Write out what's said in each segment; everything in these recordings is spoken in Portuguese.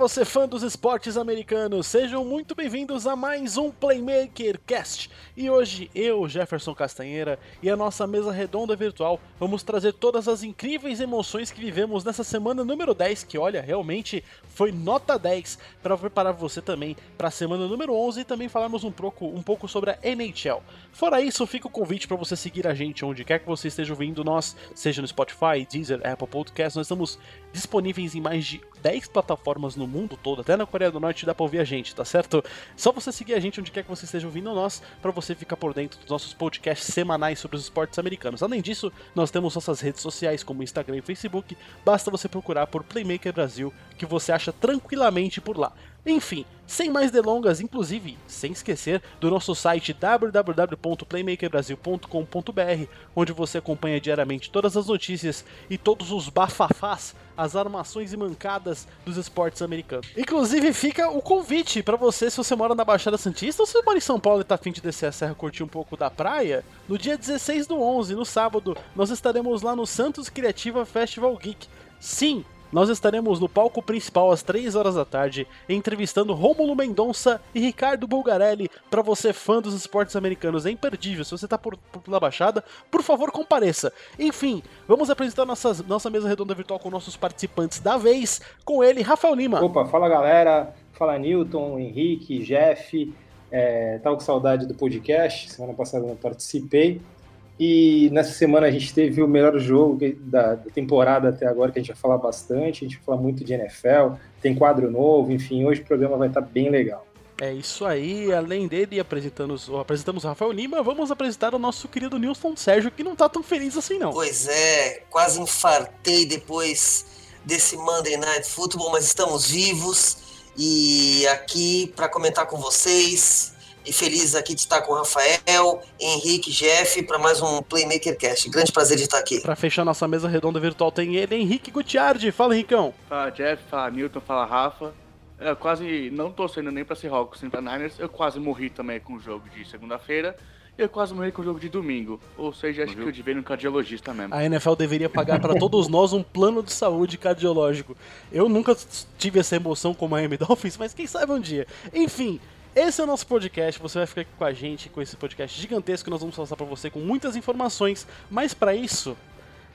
você fã dos esportes americanos, sejam muito bem-vindos a mais um Playmaker Cast. E hoje eu, Jefferson Castanheira, e a nossa mesa redonda virtual vamos trazer todas as incríveis emoções que vivemos nessa semana número 10, que olha, realmente foi nota 10, para preparar você também para a semana número 11 e também falarmos um pouco, um pouco sobre a NHL. Fora isso, fica o convite para você seguir a gente onde quer que você esteja ouvindo nós, seja no Spotify, Deezer, Apple Podcast, nós estamos disponíveis em mais de 10 plataformas no mundo todo, até na Coreia do Norte dá pra ouvir a gente, tá certo? Só você seguir a gente onde quer que você esteja ouvindo nós, para você ficar por dentro dos nossos podcasts semanais sobre os esportes americanos. Além disso, nós temos nossas redes sociais como Instagram e Facebook, basta você procurar por Playmaker Brasil, que você acha tranquilamente por lá. Enfim, sem mais delongas, inclusive, sem esquecer do nosso site www.playmakerbrasil.com.br, onde você acompanha diariamente todas as notícias e todos os bafafás, as armações e mancadas dos esportes americanos. Inclusive, fica o convite para você, se você mora na Baixada Santista ou se você mora em São Paulo e tá afim de descer a serra curtir um pouco da praia, no dia 16 do 11, no sábado, nós estaremos lá no Santos Criativa Festival Geek. Sim, nós estaremos no palco principal às 3 horas da tarde, entrevistando Rômulo Mendonça e Ricardo Bulgarelli. Para você fã dos esportes americanos, é imperdível. Se você tá por, por pela Baixada, por favor, compareça. Enfim, vamos apresentar nossa, nossa mesa redonda virtual com nossos participantes da vez. Com ele, Rafael Lima. Opa, fala galera. Fala Newton, Henrique, Jeff. É, tava com saudade do podcast. Semana passada eu participei. E nessa semana a gente teve o melhor jogo da, da, temporada até agora, que a gente vai falar bastante. A gente vai falar muito de NFL, tem quadro novo, enfim, hoje o programa vai estar bem legal. É isso aí, além dele apresentamos, apresentamos o Rafael Lima, vamos apresentar o nosso querido Nilson Sérgio, que não tá tão feliz assim não. Pois é, quase infartei depois desse Monday Night Football, mas estamos vivos e aqui para comentar com vocês e feliz aqui de estar com o Rafael, Henrique, Jeff para mais um Playmaker Cast. Grande prazer de estar aqui. Para fechar nossa mesa redonda virtual tem ele, Henrique Gutiardi. Fala, Henricão. Fala, Jeff. Fala, Newton. Fala, Rafa. Eu quase não torcendo nem para Seahawks nem para Niners. Eu quase morri também com o jogo de segunda-feira. E eu quase morri com o jogo de domingo. Ou seja, acho que eu devia ir no cardiologista mesmo. A NFL deveria pagar para todos nós um plano de saúde cardiológico. Eu nunca tive essa emoção com o Miami Dolphins, mas quem sabe um dia. Enfim, esse é o nosso podcast, você vai ficar aqui com a gente com esse podcast gigantesco que nós vamos passar para você com muitas informações, mas para isso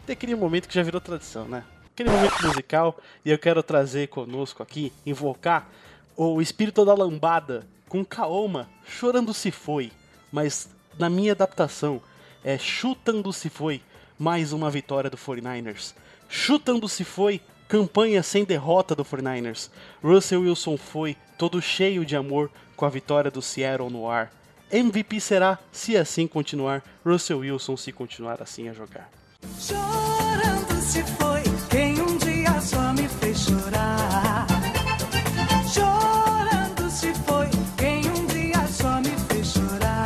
tem aquele momento que já virou tradição, né? Aquele momento musical e eu quero trazer conosco aqui, invocar o espírito da lambada com Kaoma chorando se foi, mas na minha adaptação é chutando se foi mais uma vitória do 49ers. Chutando se foi campanha sem derrota do 49ers. Russell Wilson foi todo cheio de amor com a vitória do Seattle no ar. MVP será se assim continuar, Russell Wilson se continuar assim a jogar. Chorando se foi quem um dia só me fez chorar. Chorando se foi quem um dia só me fez chorar.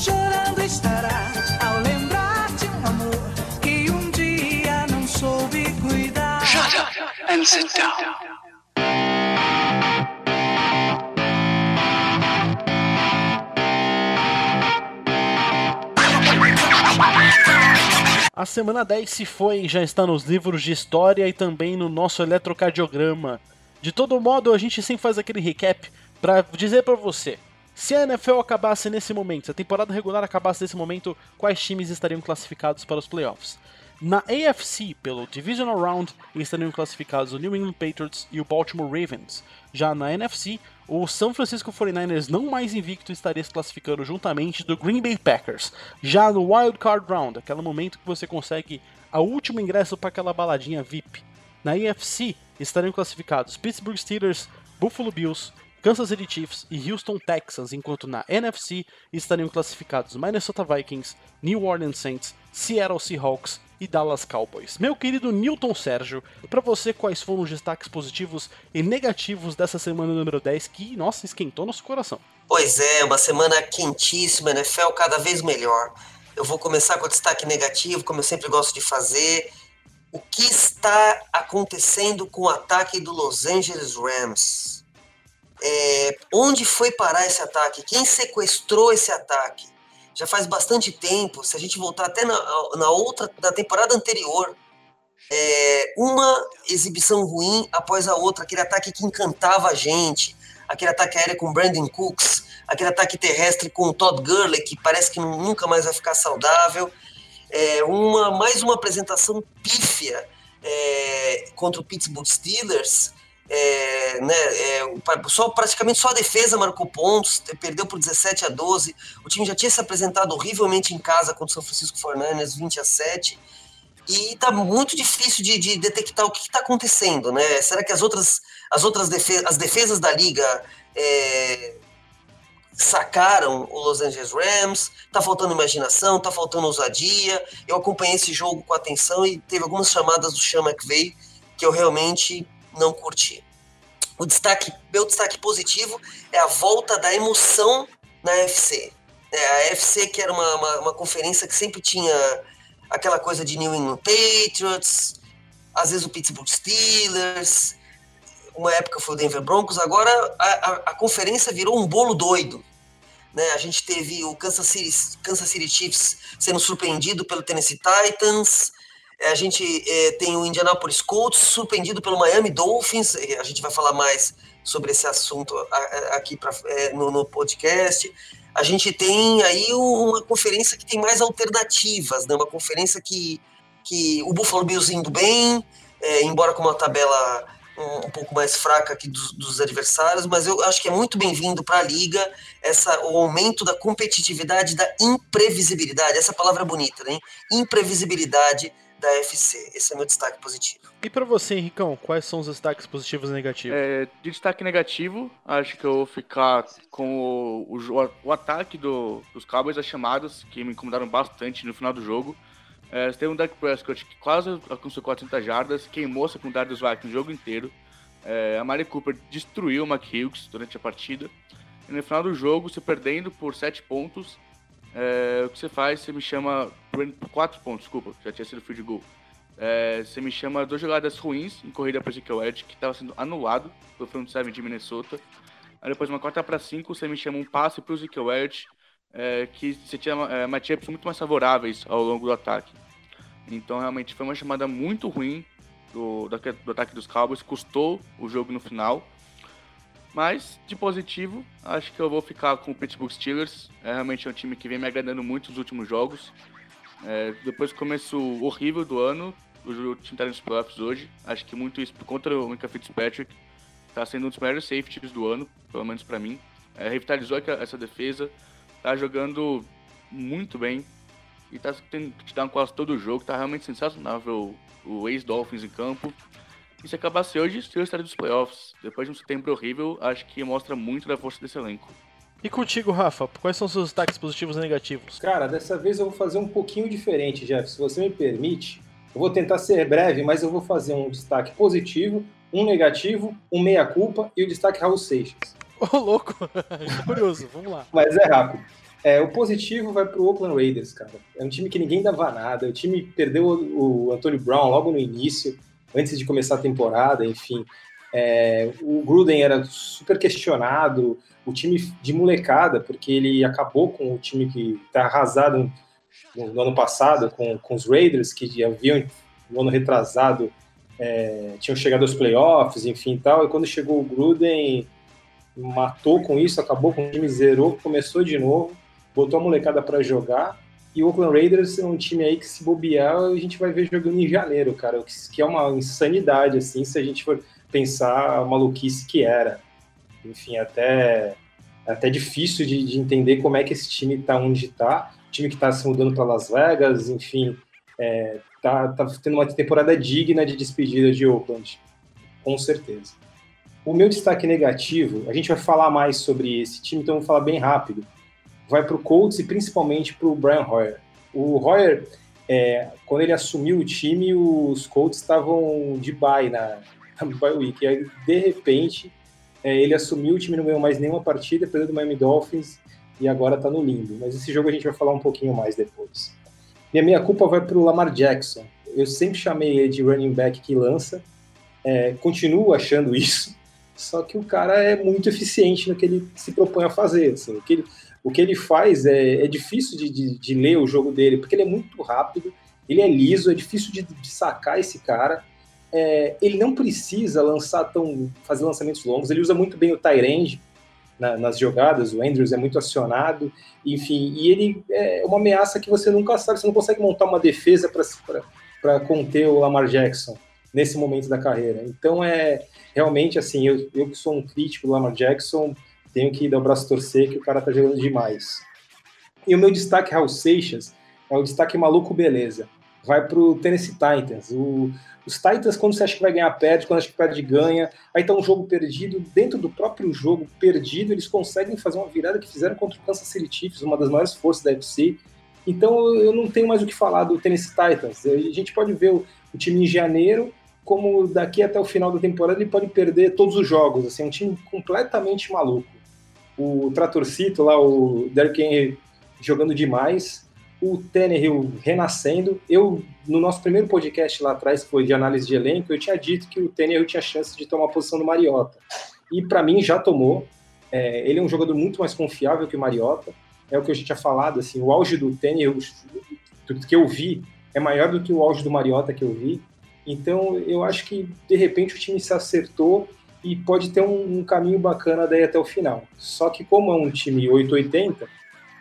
Chorando estará ao lembrar de um amor que um dia não soube cuidar. Shut up and sit down. A semana 10 se foi já está nos livros de história e também no nosso eletrocardiograma. De todo modo, a gente sempre faz aquele recap para dizer para você. Se a NFL acabasse nesse momento, se a temporada regular acabasse nesse momento, quais times estariam classificados para os playoffs? Na AFC, pelo Divisional Round, estariam classificados o New England Patriots e o Baltimore Ravens. Já na NFC, o São Francisco 49ers, não mais invicto, estaria se classificando juntamente do Green Bay Packers. Já no Wild Card Round, aquele momento que você consegue a último ingresso para aquela baladinha VIP. Na AFC, estariam classificados Pittsburgh Steelers, Buffalo Bills, Kansas City Chiefs e Houston Texans, enquanto na NFC estariam classificados Minnesota Vikings, New Orleans Saints, Seattle Seahawks e Dallas Cowboys. Meu querido Newton Sérgio, para você quais foram os destaques positivos e negativos dessa semana número 10 que, nossa, esquentou nosso coração? Pois é, uma semana quentíssima, NFL cada vez melhor. Eu vou começar com o destaque negativo, como eu sempre gosto de fazer. O que está acontecendo com o ataque do Los Angeles Rams? É, onde foi parar esse ataque? Quem sequestrou esse ataque? Já faz bastante tempo, se a gente voltar até na, na outra, na temporada anterior, é, uma exibição ruim após a outra, aquele ataque que encantava a gente, aquele ataque aéreo com Brandon Cooks, aquele ataque terrestre com Todd Gurley, que parece que nunca mais vai ficar saudável, é, uma, mais uma apresentação pífia é, contra o Pittsburgh Steelers, é, né, é, só, praticamente só a defesa marcou pontos, perdeu por 17 a 12. O time já tinha se apresentado horrivelmente em casa contra o São Francisco 49ers, 20 a 7. E tá muito difícil de, de detectar o que está acontecendo, né? Será que as outras, as outras defesas, as defesas da liga é, sacaram o Los Angeles Rams? Tá faltando imaginação, tá faltando ousadia. Eu acompanhei esse jogo com atenção e teve algumas chamadas do Sean McVay que eu realmente não curti. O destaque, meu destaque positivo é a volta da emoção na FC. É, a FC que era uma, uma, uma, conferência que sempre tinha aquela coisa de New England Patriots, às vezes o Pittsburgh Steelers, uma época foi o Denver Broncos, agora a, a, a conferência virou um bolo doido. Né? A gente teve o Kansas City, Kansas City Chiefs sendo surpreendido pelo Tennessee Titans, a gente é, tem o Indianapolis Colts surpreendido pelo Miami Dolphins. A gente vai falar mais sobre esse assunto aqui pra, é, no, no, podcast. A gente tem aí uma conferência que tem mais alternativas, né? uma conferência que, que o Buffalo Bills indo bem, é, embora com uma tabela um, um, pouco mais fraca aqui dos, dos adversários, mas eu acho que é muito bem-vindo para a liga essa, o aumento da competitividade, da imprevisibilidade. Essa palavra é bonita, né? Imprevisibilidade da FC. Esse é meu destaque positivo. E para você, Henricão, quais são os destaques positivos e negativos? É, de destaque negativo, acho que eu vou ficar com o, o, o ataque do, dos Cowboys, as chamadas, que me incomodaram bastante no final do jogo. É, tem um Dak Prescott que quase alcançou 400 jardas, queimou a secundária dos Vikings o jogo inteiro. É, a Mari Cooper destruiu o McHughes durante a partida. E no final do jogo, se perdendo por 7 pontos, é, o que você faz, você me chama. Quatro pontos, desculpa, já tinha sido field goal. É, você me chama duas jogadas ruins em corrida para Ezekiel Edge, que estava sendo anulado pelo front seven de Minnesota. Aí depois, uma quarta para cinco, você me chama um passe para o Ezekiel Edge, é, que você tinha é, matchups muito mais favoráveis ao longo do ataque. Então, realmente, foi uma chamada muito ruim do, do, do ataque dos Cowboys, custou o jogo no final. Mas, de positivo, acho que eu vou ficar com o Pittsburgh Steelers. É realmente um time que vem me agradando muito nos últimos jogos. É, depois do começo horrível do ano, o time está nos playoffs hoje. Acho que muito isso por conta do Mika Fitzpatrick. Está sendo um dos melhores safeties do ano, pelo menos para mim. É, revitalizou essa defesa. Está jogando muito bem. E está tendo que te dar um quase todo o jogo. Está realmente sensacional o ex-Dolphins em campo. E se acabasse hoje, eu estaria dos playoffs. Depois de um setembro horrível, acho que mostra muito da força desse elenco. E contigo, Rafa, quais são os seus destaques positivos e negativos? Cara, dessa vez eu vou fazer um pouquinho diferente, Jeff. Se você me permite, eu vou tentar ser breve, mas eu vou fazer um destaque positivo, um negativo, um meia-culpa e o destaque Raul Seixas. Ô, oh, louco! Curioso, vamos lá. Mas é rápido. É, o positivo vai pro Oakland Raiders, cara. É um time que ninguém dava nada. O time perdeu o Antonio Brown logo no início antes de começar a temporada, enfim. É, o Gruden era super questionado, o time de molecada, porque ele acabou com o time que está arrasado no, no, ano passado, com, com os Raiders, que haviam, no ano retrasado, é, tinham chegado aos playoffs, enfim tal, e quando chegou o Gruden, matou com isso, acabou com o time, zerou, começou de novo, botou a molecada para jogar, e o Oakland Raiders é um time aí que, se bobear, a gente vai ver jogando em janeiro, cara. Que é uma insanidade, assim, se a gente for pensar a maluquice que era. Enfim, até, até difícil de, de entender como é que esse time tá onde tá. O time que tá se mudando para Las Vegas, enfim, é, tá, tá tendo uma temporada digna de despedida de Oakland. Com certeza. O meu destaque negativo, a gente vai falar mais sobre esse time, então eu vou falar bem rápido vai para o Colts e principalmente para o Brian Hoyer. O Hoyer, é, quando ele assumiu o time, os Colts estavam de bye na, na bye week. E aí, de repente, é, ele assumiu, o time não ganhou mais nenhuma partida, perdeu do Miami Dolphins e agora está no limbo. Mas esse jogo a gente vai falar um pouquinho mais depois. Minha culpa vai para o Lamar Jackson. Eu sempre chamei ele de running back que lança, é, continuo achando isso, só que o cara é muito eficiente no que ele se propõe a fazer. Assim, que ele, o que ele faz é, é difícil de, de, de, ler o jogo dele, porque ele é muito rápido, Ele é liso, é difícil de, de sacar esse cara. É, ele não precisa lançar tão fazer lançamentos longos. Ele usa muito bem o Tyrande na, nas jogadas. O Andrews é muito acionado, enfim. E ele é uma ameaça que você nunca sabe. Você não consegue montar uma defesa para conter o Lamar Jackson nesse momento da carreira. Então é realmente assim. Eu, eu que sou um crítico do Lamar Jackson, tenho que dar o braço torcer que o cara tá jogando demais. E o meu destaque, Raul Seixas, é o destaque maluco beleza. Vai pro Tennessee Titans. O, os Titans, quando você acha que vai ganhar, perde, quando acha que perde, ganha. Aí tá um jogo perdido, dentro do próprio jogo perdido, eles conseguem fazer uma virada que fizeram contra o Kansas City Chiefs, uma das maiores forças da UFC. Então eu não tenho mais o que falar do Tennessee Titans. A gente pode ver o, o time em janeiro, como daqui até o final da temporada ele pode perder todos os jogos. Assim, é um time completamente maluco. O Tratorcito lá, o Derrick Henry jogando demais, o Tannehill renascendo. Eu, no nosso primeiro podcast lá atrás, que foi de análise de elenco, eu tinha dito que o Tannehill tinha chance de tomar a posição do Mariota. E para mim já tomou. É, ele é um jogador muito mais confiável que o Mariota. É o que a gente tinha falado, assim, o auge do Tannehill do que eu vi é maior do que o auge do Mariota que eu vi. Então, eu acho que, de repente, o time se acertou e pode ter um, um caminho bacana daí até o final. Só que como é um time 880,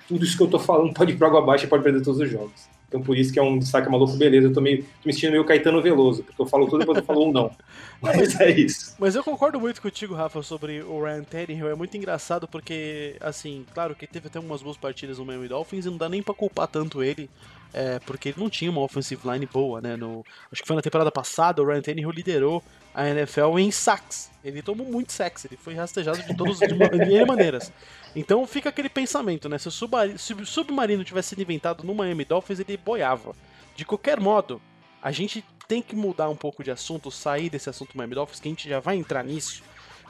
tudo isso que eu tô falando pode ir para água abaixo e pode perder todos os jogos. Então por isso que é um destaque maluco, beleza. Eu tô, meio, tô me sentindo meio Caetano Veloso, porque eu falo tudo e depois eu falo um não. Mas é isso. Mas eu concordo muito contigo, Rafa, sobre o Ryan Tannehill. É muito engraçado porque, assim, claro que teve até umas boas partidas no Miami Dolphins e não dá nem pra culpar tanto ele é, porque ele não tinha uma offensive line boa, né? No, acho que foi na temporada passada, o Ryan Tannehill liderou a NFL em sacks. Ele tomou muito sacks, ele foi rastejado de todas as maneiras. Então fica aquele pensamento, né? Se o, submarino tivesse sido inventado no Miami Dolphins, ele boiava. De qualquer modo, a gente tem que mudar um pouco de assunto, sair desse assunto Miami Dolphins, que a gente já vai entrar nisso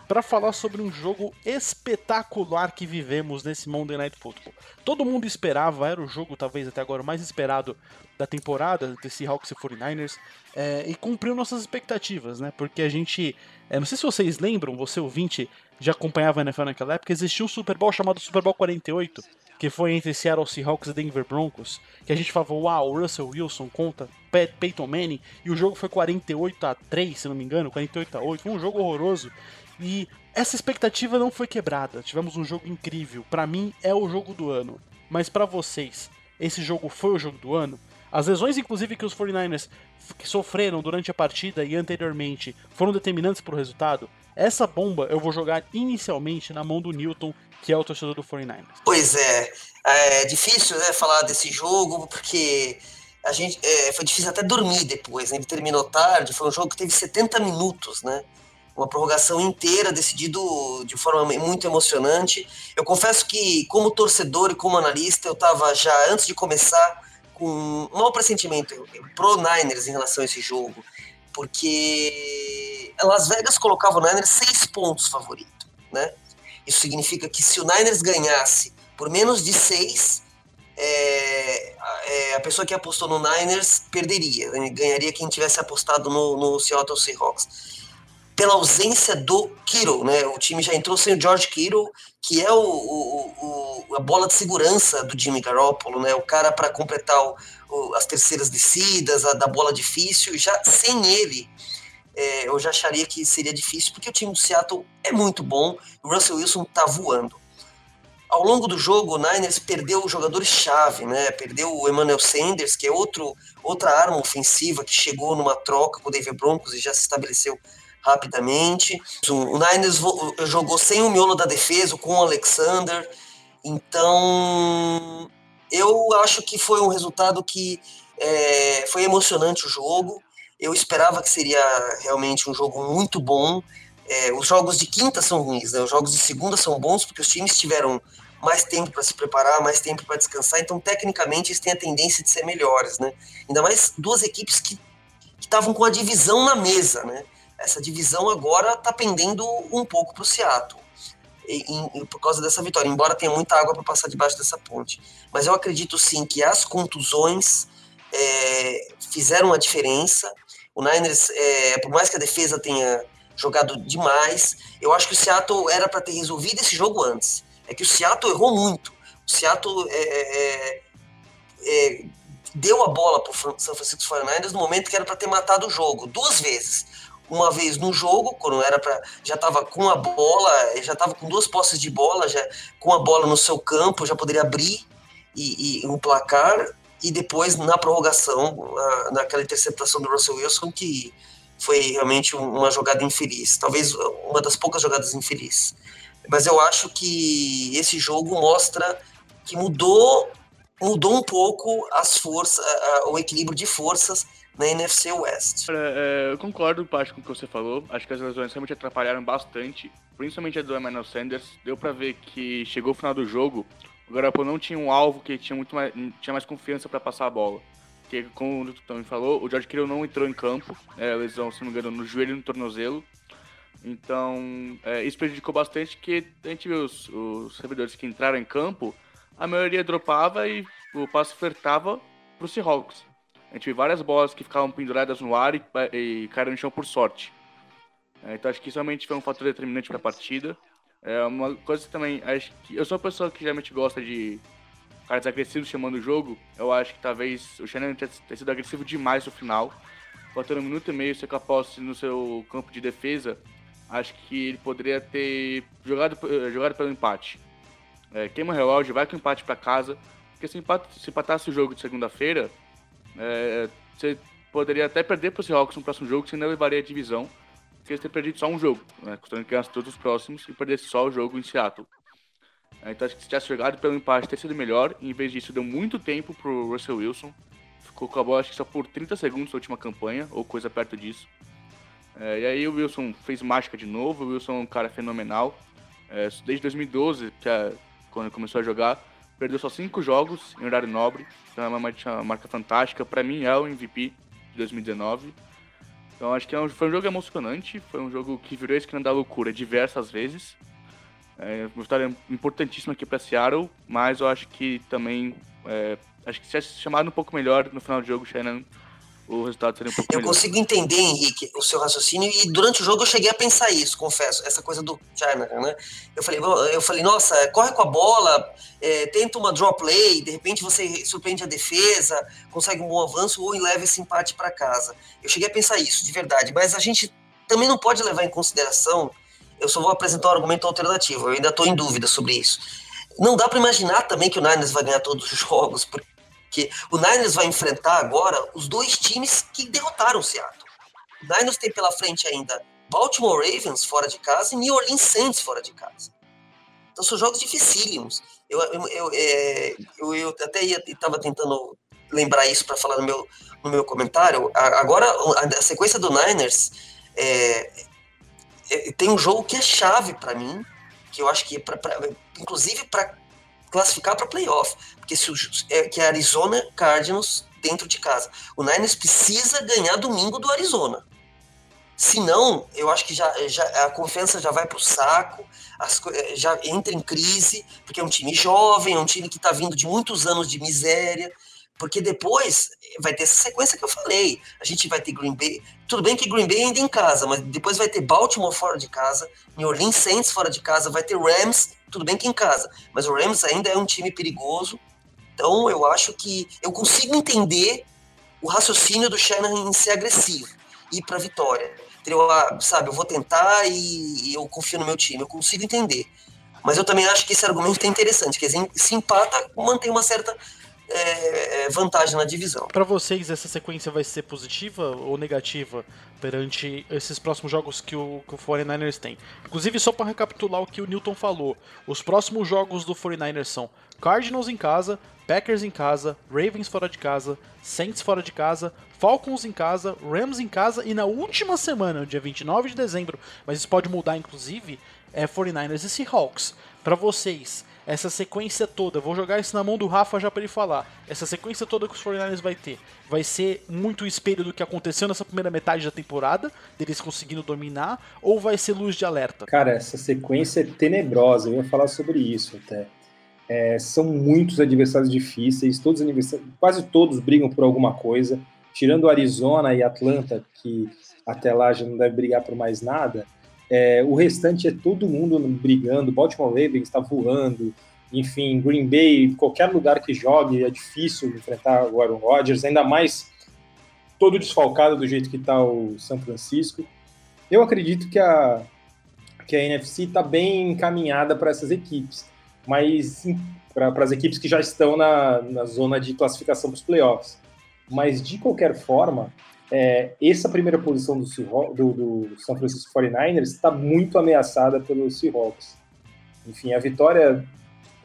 para falar sobre um jogo espetacular que vivemos nesse Monday Night Football. Todo mundo esperava, era o jogo talvez até agora mais esperado da temporada desse Hawks e 49ers é, e cumpriu nossas expectativas, né? Porque a gente, é, não sei se vocês lembram, você ouvinte já acompanhava a NFL naquela época, existia um Super Bowl chamado Super Bowl 48, que foi entre Seattle Seahawks e Denver Broncos, que a gente falava, uau, Russell Wilson contra Peyton Manning, e o jogo foi 48 a 3, se não me engano, 48 a 8, foi um jogo horroroso, e essa expectativa não foi quebrada. Tivemos um jogo incrível. Para mim é o jogo do ano. Mas para vocês, esse jogo foi o jogo do ano? As lesões, inclusive, que os 49ers que sofreram durante a partida e anteriormente foram determinantes para o resultado. Essa bomba eu vou jogar inicialmente na mão do Newton, que é o torcedor do 49ers. Pois é, é difícil né, falar desse jogo, porque a gente é, foi difícil até dormir depois. Né? Ele terminou tarde, foi um jogo que teve 70 minutos, né? Uma prorrogação inteira, decidido de forma muito emocionante. Eu confesso que, como torcedor e como analista, eu estava já, antes de começar, com um mau pressentimento pro Niners em relação a esse jogo, porque Las Vegas colocava o Niners seis pontos favorito, né? Isso significa que se o Niners ganhasse por menos de seis, é, é, a pessoa que apostou no Niners perderia, ganharia quem tivesse apostado no, no Seattle Seahawks pela ausência do Kiro, né? O time já entrou sem o George Kiro, que é o, o, o, a bola de segurança do Jimmy Garoppolo, né? O cara para completar o, as terceiras descidas, a da bola difícil. Já sem ele, é, eu já acharia que seria difícil, porque o time do Seattle é muito bom. O Russell Wilson tá voando. Ao longo do jogo, o Niners perdeu jogadores-chave, né? Perdeu o Emmanuel Sanders, que é outro, outra arma ofensiva que chegou numa troca com o David Broncos e já se estabeleceu rapidamente. O Niners jogou sem o miolo da defesa, com o Alexander. Então, eu acho que foi um resultado que é, foi emocionante o jogo. Eu esperava que seria realmente um jogo muito bom. É, os jogos de quinta são ruins, né? os jogos de segunda são bons porque os times tiveram mais tempo para se preparar, mais tempo para descansar, então tecnicamente eles têm a tendência de ser melhores, né? Ainda mais duas equipes que estavam com a divisão na mesa, né? Essa divisão agora está pendendo um pouco para o Seattle. Por causa dessa vitória, embora tenha muita água para passar debaixo dessa ponte. Mas eu acredito sim que as contusões é, fizeram a diferença. O Niners, é, por mais que a defesa tenha jogado demais, eu acho que o Seattle era para ter resolvido esse jogo antes. É que o Seattle errou muito. O Seattle é, é, é deu a bola para o San Francisco 49ers no momento que era para ter matado o jogo, duas vezes. Uma vez no jogo, quando era para já estava com a bola, já estava com duas posses de bola, já com a bola no seu campo, já poderia abrir e, e um placar. E depois na prorrogação, na, naquela interceptação do Russell Wilson, que foi realmente uma jogada infeliz, talvez uma das poucas jogadas infelizes. Mas eu acho que esse jogo mostra que mudou mudou um pouco as forças, o equilíbrio de forças na NFC West. É, eu concordo parte com o que você falou. Acho que as lesões realmente atrapalharam bastante, principalmente a do Emmanuel Sanders. Deu para ver que chegou o final do jogo, o Garoppolo não tinha um alvo que tinha muito mais, tinha mais confiança para passar a bola. Porque, como o também falou, o George Kittle não entrou em campo, é, lesão, se não me engano, no joelho e no tornozelo. Então, é, isso prejudicou bastante, que a gente viu os, os servidores que entraram em campo, a maioria dropava e o passe flertava para o Seahawks. A gente viu várias bolas que ficavam penduradas no ar e, e caíram no chão por sorte. É, então, acho que isso realmente foi um fator determinante para a partida. É uma coisa que também, acho que eu sou uma pessoa que geralmente gosta de caras agressivos chamando o jogo, eu acho que talvez o Shannon tenha, sido agressivo demais no final. Faltando um minuto e meio, você posse no seu campo de defesa, acho que ele poderia ter jogado, eh, jogado pelo empate. É, queima o relógio, vai com o empate para casa, porque se, se empatasse o jogo de segunda-feira, é, você poderia até perder para o Seahawks no próximo jogo, você ainda levaria a divisão, porque você ter perdido só um jogo, né, considerando que ganhasse todos os próximos e perdesse só o jogo em Seattle. É, então acho que se tivesse jogado pelo empate ter sido melhor. em vez disso, deu muito tempo pro Russell Wilson. Ficou com a bola acho que só por 30 segundos na última campanha, ou coisa perto disso. É, e aí o Wilson fez mágica de novo. O Wilson é um cara fenomenal. É, desde 2012, que é quando começou a jogar, perdeu só 5 jogos em horário nobre. Então é uma, uma marca fantástica. Para mim é o MVP de 2019. Então acho que é um, foi um jogo emocionante. Foi um jogo que virou a esquina da loucura diversas vezes. É uma vitória importantíssima aqui para Seattle, mas eu acho que também. É, acho que se tivesse chamado um pouco melhor no final do jogo, Shannon, o resultado seria um pouco eu melhor. Eu consigo entender, Henrique, o seu raciocínio, e durante o jogo eu cheguei a pensar isso, confesso, essa coisa do China, né? Eu falei, eu falei nossa, corre com a bola, é, tenta uma draw play, de repente você surpreende a defesa, consegue um bom avanço ou leva esse empate para casa. Eu cheguei a pensar isso, de verdade, mas a gente também não pode levar em consideração eu só vou apresentar um argumento alternativo, eu ainda estou em dúvida sobre isso. Não dá para imaginar também que o Niners vai ganhar todos os jogos, porque o Niners vai enfrentar agora os dois times que derrotaram o Seattle. O Niners tem pela frente ainda Baltimore Ravens fora de casa e New Orleans Saints fora de casa. Então são jogos dificílimos. Eu, eu, eu, é, eu, eu até estava tentando lembrar isso para falar no meu, no meu comentário. Agora, a, sequência do Niners é, é, tem um jogo que é chave para mim, que eu acho que é pra, pra inclusive para classificar para playoff, porque se é, que é Arizona Cardinals dentro de casa. O Niners precisa ganhar domingo do Arizona. Senão, eu acho que já, já a confiança já vai para o saco, as, é, já entra em crise, porque é um time jovem, é um time que está vindo de muitos anos de miséria. Porque depois vai ter essa sequência que eu falei. A gente vai ter Green Bay. Tudo bem que Green Bay ainda em casa, mas depois vai ter Baltimore fora de casa, New Orleans Saints fora de casa, vai ter Rams, tudo bem que em casa. Mas o Rams ainda é um time perigoso. Então eu acho que eu consigo entender o raciocínio do Shannon em ser agressivo e ir para vitória. Eu, ah, sabe, eu vou tentar e, e eu confio no meu time. Eu consigo entender. Mas eu também acho que esse argumento é interessante, que se empata, mantém uma certa é, é, vantagem na divisão. Para vocês, essa sequência vai ser positiva ou negativa perante esses próximos jogos que o, que o 49ers tem? Inclusive, só para recapitular o que o Newton falou, os próximos jogos do 49ers são Cardinals em casa, Packers em casa, Ravens fora de casa, Saints fora de casa, Falcons em casa, Rams em casa e na última semana, dia 29 de dezembro, mas isso pode mudar inclusive, é 49ers e Seahawks. Para vocês, essa sequência toda, vou jogar isso na mão do Rafa já para ele falar. Essa sequência toda que os 49ers vai ter, vai ser muito espelho do que aconteceu nessa primeira metade da temporada, deles conseguindo dominar, ou vai ser luz de alerta? Cara, essa sequência é tenebrosa, eu ia falar sobre isso até. É, são muitos adversários difíceis, todos quase todos brigam por alguma coisa, tirando Arizona e Atlanta, que até lá já não deve brigar por mais nada. É, o restante é todo mundo brigando. Baltimore Ravens está voando. enfim, Green Bay, qualquer lugar que jogue, é difícil enfrentar o Aaron Rodgers, ainda mais todo desfalcado do jeito que está o São Francisco. Eu acredito que a, que a NFC está bem encaminhada para essas equipes, mas para as equipes que já estão na, na zona de classificação para os playoffs. Mas, de qualquer forma, é, essa primeira posição do, do, do São Francisco 49ers está muito ameaçada pelos Seahawks. Enfim, a vitória,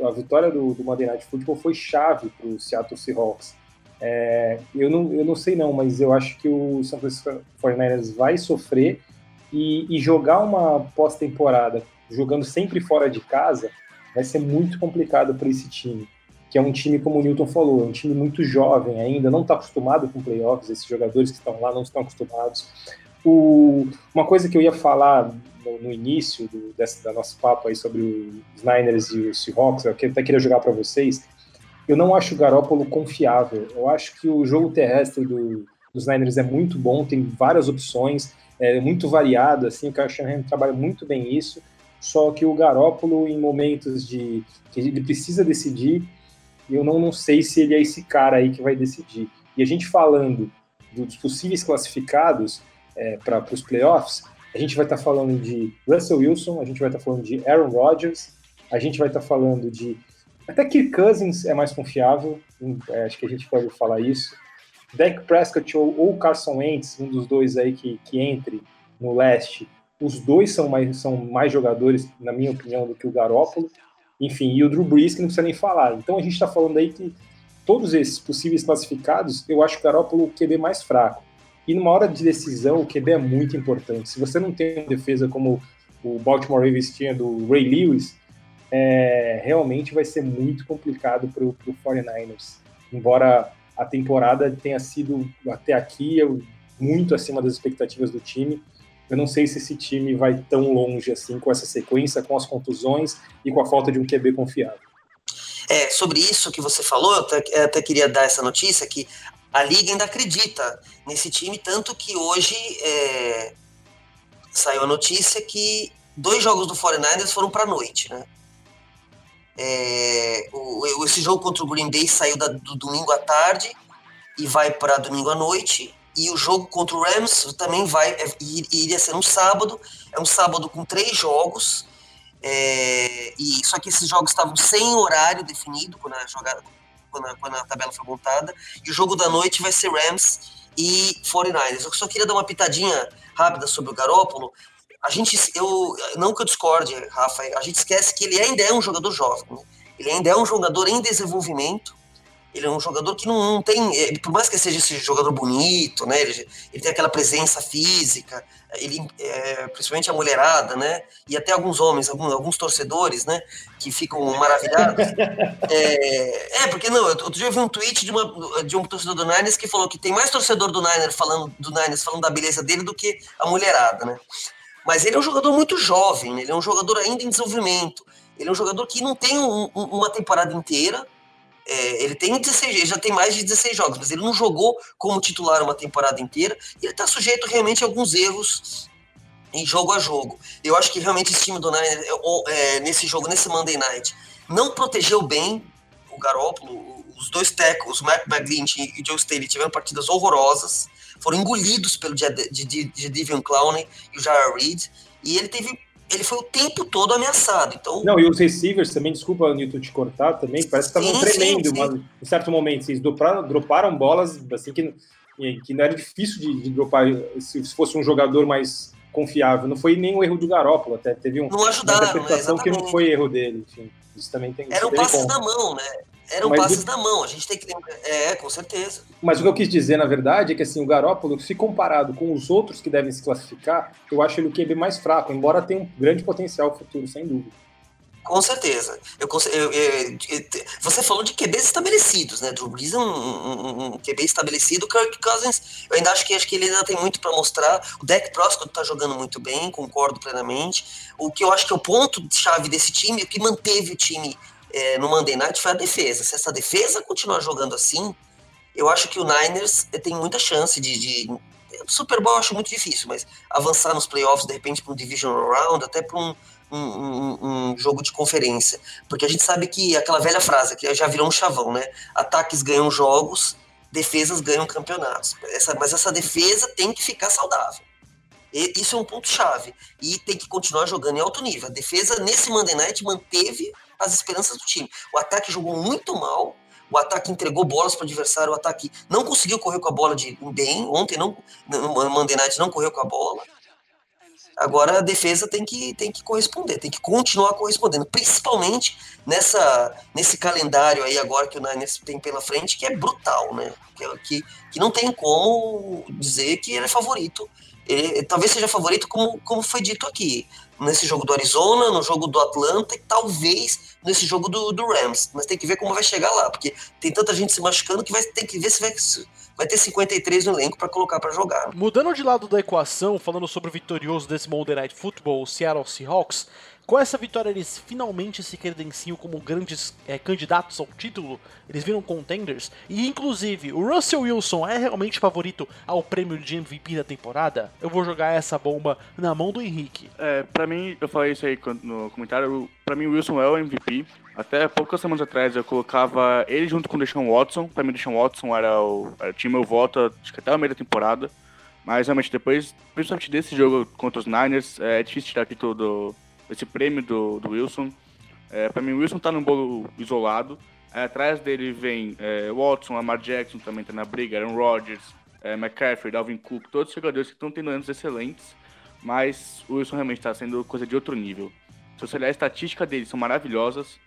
a vitória do, do Monday Night Football foi chave para o Seattle Seahawks. É, eu, não, eu não sei não, mas eu acho que o São Francisco 49ers vai sofrer e, e jogar uma pós-temporada jogando sempre fora de casa vai ser muito complicado para esse time que é um time, como o Newton falou, é um time muito jovem ainda, não está acostumado com playoffs, esses jogadores que estão lá não estão acostumados. O, uma coisa que eu ia falar no, no início do, da nosso papo aí sobre os Niners e os Seahawks, eu até queria jogar para vocês, eu não acho o Garópolo confiável. Eu acho que o jogo terrestre do, dos Niners é muito bom, tem várias opções, é muito variado, assim, o Kyle Shanahan trabalha muito bem isso, só que o Garópolo, em momentos de que ele precisa decidir, eu não, não sei se ele é esse cara aí que vai decidir. E a gente falando dos possíveis classificados é, para os playoffs, a gente vai estar tá falando de Russell Wilson, a gente vai estar tá falando de Aaron Rodgers, a gente vai estar tá falando de. Até Kirk Cousins é mais confiável, é, acho que a gente pode falar isso. Dak Prescott ou, ou Carson Wentz, um dos dois aí que, que entre no leste, os dois são mais, são mais jogadores, na minha opinião, do que o Garópolo. Enfim, e o Drew Brees que não precisa nem falar. Então a gente está falando aí que todos esses possíveis classificados, eu acho que o Garoppolo o QB mais fraco. E numa hora de decisão, o QB é muito importante. Se você não tem uma defesa como o Baltimore Ravens tinha do Ray Lewis, é, realmente vai ser muito complicado para o 49ers. Embora a temporada tenha sido até aqui muito acima das expectativas do time, eu não sei se esse time vai tão longe assim com essa sequência, com as contusões e com a falta de um QB confiável. É, sobre isso que você falou, eu até, eu até queria dar essa notícia que a Liga ainda acredita nesse time, tanto que hoje é, saiu a notícia que dois jogos do 49ers foram para noite, né? É, o, esse jogo contra o Green Bay saiu da, do domingo à tarde e vai para domingo à noite. E o jogo contra o Rams também vai é, iria ser um sábado. É um sábado com três jogos. É, e só que esses jogos estavam sem horário definido quando a jogada, quando a, quando a tabela foi montada. E o jogo da noite vai ser Rams e 49ers. Eu só queria dar uma pitadinha rápida sobre o Garópolo. A gente, eu não que eu discorde, Rafa, a gente esquece que ele ainda é um jogador jovem. Né? Ele ainda é um jogador em desenvolvimento ele é um jogador que não, não tem, é, por mais que seja esse jogador bonito, né? Ele, ele tem aquela presença física, ele, é, principalmente a mulherada, né? E até alguns homens, alguns, alguns torcedores, né? Que ficam maravilhados. é, é, porque não, outro dia eu vi um tweet de, uma, de um torcedor do Niners que falou que tem mais torcedor do Niners falando do Niners falando da beleza dele do que a mulherada, né? Mas ele é um jogador muito jovem, ele é um jogador ainda em desenvolvimento. Ele é um jogador que não tem um, uma temporada inteira, é, ele tem 16, ele já tem mais de 16 jogos, mas ele não jogou como titular uma temporada inteira. E ele está sujeito realmente a alguns erros em jogo a jogo. Eu acho que realmente esse time do Niners, é, nesse jogo, nesse Monday Night, não protegeu bem o Garópolo. Os dois tackles, o McGlinch e o Joe Staley, tiveram partidas horrorosas. Foram engolidos pelo Jadivion Clowney e o Jair Reed. E ele teve ele foi o tempo todo ameaçado. Então... Não, e os receivers também, desculpa, Newton, te cortar também, parece que estavam tremendo, sim, sim. em certo momento. Eles droparam, droparam bolas assim que, que não era difícil de, de dropar se, se fosse um jogador mais confiável. Não foi nem o erro do Garópolo, até teve um, não ajudaram, uma interpretação que não foi erro dele. Enfim, isso também tem Eram passes da mão, né? Eram mas passes da mão, a gente tem que lembrar. É, com certeza. Mas o que eu quis dizer, na verdade, é que assim, o Garópolo, se comparado com os outros que devem se classificar, eu acho ele o QB mais fraco, embora tenha um grande potencial futuro, sem dúvida. Com certeza. Eu, eu, eu, você falou de QBs estabelecidos, né? Drew Brees é um, um, um, QB estabelecido. Kirk Cousins, eu ainda acho que, acho que ele ainda tem muito para mostrar. O Dak Prescott está jogando muito bem, concordo plenamente. O que eu acho que é o ponto-chave desse time, o que manteve o time é, no Monday Night foi a defesa. Se essa defesa continuar jogando assim, eu acho que o Niners eh, tem muita chance de, de Super Bowl eu acho muito difícil, mas avançar nos playoffs, de repente, para um Division Round, até para um, um, um, um, jogo de conferência. Porque a gente sabe que aquela velha frase, que já virou um chavão, né? Ataques ganham jogos, defesas ganham campeonatos. Essa, mas essa defesa tem que ficar saudável. E, isso é um ponto-chave. E tem que continuar jogando em alto nível. A defesa, nesse Monday Night, manteve as esperanças do time. O ataque jogou muito mal, o ataque entregou bolas para o adversário, o ataque não conseguiu correr com a bola de bem. Ontem, não, no Monday Night, não correu com a bola. Agora a defesa tem que, tem que corresponder, tem que continuar correspondendo, principalmente nessa, nesse calendário aí agora que o Niners tem pela frente, que é brutal, né? Que, que, que não tem como dizer que ele é favorito. Ele, talvez seja favorito, como, como foi dito aqui, nesse jogo do Arizona, no jogo do Atlanta e talvez nesse jogo do, do Rams. Mas tem que ver como vai chegar lá, porque tem tanta gente se machucando que vai ter que ver se vai vai ter 53 no elenco para colocar para jogar. Mudando de lado da equação, falando sobre o vitorioso desse Monday Night Football, o Seattle Seahawks, com essa vitória eles finalmente se credenciam como grandes é, candidatos ao título, eles viram contenders, e inclusive o Russell Wilson é realmente favorito ao prêmio de MVP da temporada? Eu vou jogar essa bomba na mão do Henrique. É, pra mim, eu falei isso aí no comentário, pra mim o Wilson é o MVP, até poucas semanas atrás eu colocava ele junto com o Deshaun Watson. Pra mim, o Deshaun Watson era o, era, tinha meu voto, acho que até a meia da temporada. Mas realmente depois, principalmente desse jogo contra os Niners, é difícil tirar aqui todo esse prêmio do, do Wilson. É, pra mim, o Wilson tá num bolo isolado. É, atrás dele vem é, Watson, Lamar Jackson também tá na briga, Aaron Rodgers, é, McCaffrey, Dalvin Cook, todos os jogadores que estão tendo anos excelentes. Mas o Wilson realmente está sendo coisa de outro nível. Se você olhar a estatística dele, são maravilhosas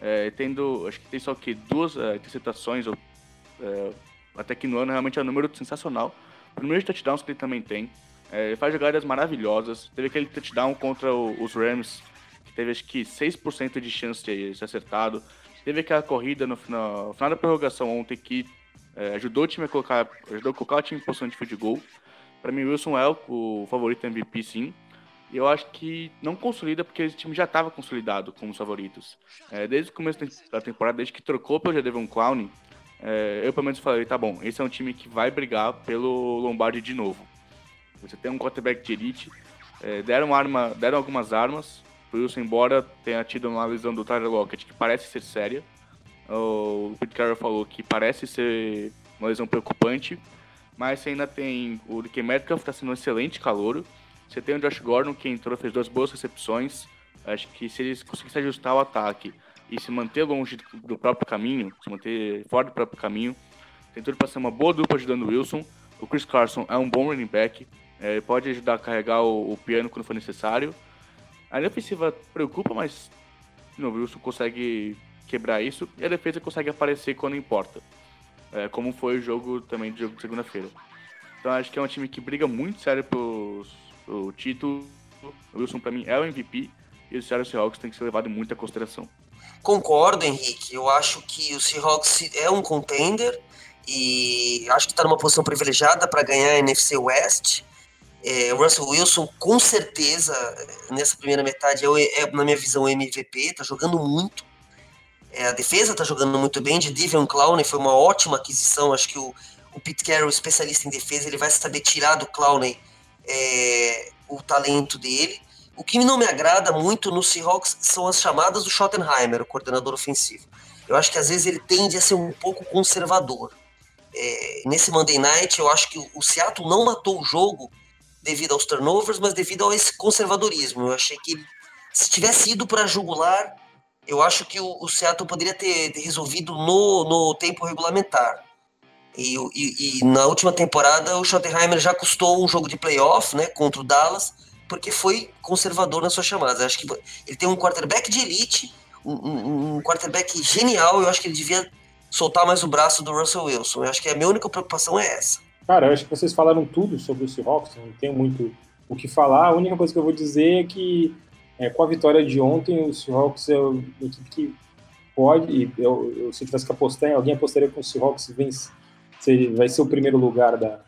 é, tendo, acho que tem só que duas é, interceptações, ou, é, até que no ano realmente é um número sensacional. O número de touchdowns que ele também tem, é, ele faz jogadas maravilhosas. Teve aquele touchdown contra o, os Rams, que teve acho que 6% de chance de ser acertado. Teve aquela corrida no final, no final da prorrogação ontem que é, ajudou o time a colocar, ajudou a colocar o time em posição de field goal. Para mim, Wilson é o, o favorito MVP, sim. E eu acho que não consolida porque esse time já estava consolidado como os favoritos. É, desde o começo da temporada, desde que trocou pelo Jadevon Clown, é, eu pelo menos falei, tá bom, esse é um time que vai brigar pelo Lombardi de novo. Você tem um quarterback de elite, é, deram, arma, deram algumas armas, por isso, embora tenha tido uma lesão do Tyler Lockett que parece ser séria, o Pete Carroll falou que parece ser uma lesão preocupante, mas você ainda tem o DK Metcalf, está sendo um excelente calouro, você tem o Josh Gordon, que entrou, fez duas boas recepções. Acho que se eles conseguissem ajustar o ataque e se manter longe do próprio caminho, se manter fora do próprio caminho, tem tudo para ser uma boa dupla ajudando o Wilson. O Chris Carson é um bom running back, é, pode ajudar a carregar o, o, piano quando for necessário. A linha ofensiva preocupa, mas o Wilson consegue quebrar isso e a defesa consegue aparecer quando importa, é, como foi o jogo também de segunda-feira. Então acho que é um time que briga muito sério pelos o título, o Wilson para mim é o MVP e o Seattle Seahawks tem que ser levado em muita consideração. Concordo, Henrique. Eu acho que o Seahawks é um contender e acho que está numa posição privilegiada para ganhar a NFC West. É, o Russell Wilson, com certeza, nessa primeira metade, é, é na minha visão, o MVP, está jogando muito. É, a defesa está jogando muito bem. De Divion Clowney foi uma ótima aquisição. Acho que o, o Pete Carroll, especialista em defesa, ele vai saber tirar do Clowney é, o talento dele. O que não me agrada muito no Seahawks são as chamadas do Schottenheimer, o coordenador ofensivo. Eu acho que às vezes ele tende a ser um pouco conservador. É, nesse Monday Night, eu acho que o Seattle não matou o jogo devido aos turnovers, mas devido a esse conservadorismo. Eu achei que se tivesse ido para jugular, eu acho que o, o Seattle poderia ter, ter resolvido no, no tempo regulamentar. E, e, e, na última temporada o Schottenheimer já custou um jogo de playoff, né, contra o Dallas, porque foi conservador nas suas chamadas. Eu acho que ele tem um quarterback de elite, um, um, quarterback genial. Eu acho que ele devia soltar mais o braço do Russell Wilson. Eu acho que a minha única preocupação é essa. Cara, eu acho que vocês falaram tudo sobre o Seahawks. Não tenho muito o que falar. A única coisa que eu vou dizer é que é, com a vitória de ontem, o Seahawks é uma equipe que pode. Eu, eu, se eu tivesse que apostar em alguém, apostaria com o Seahawks vence vai ser o primeiro lugar da,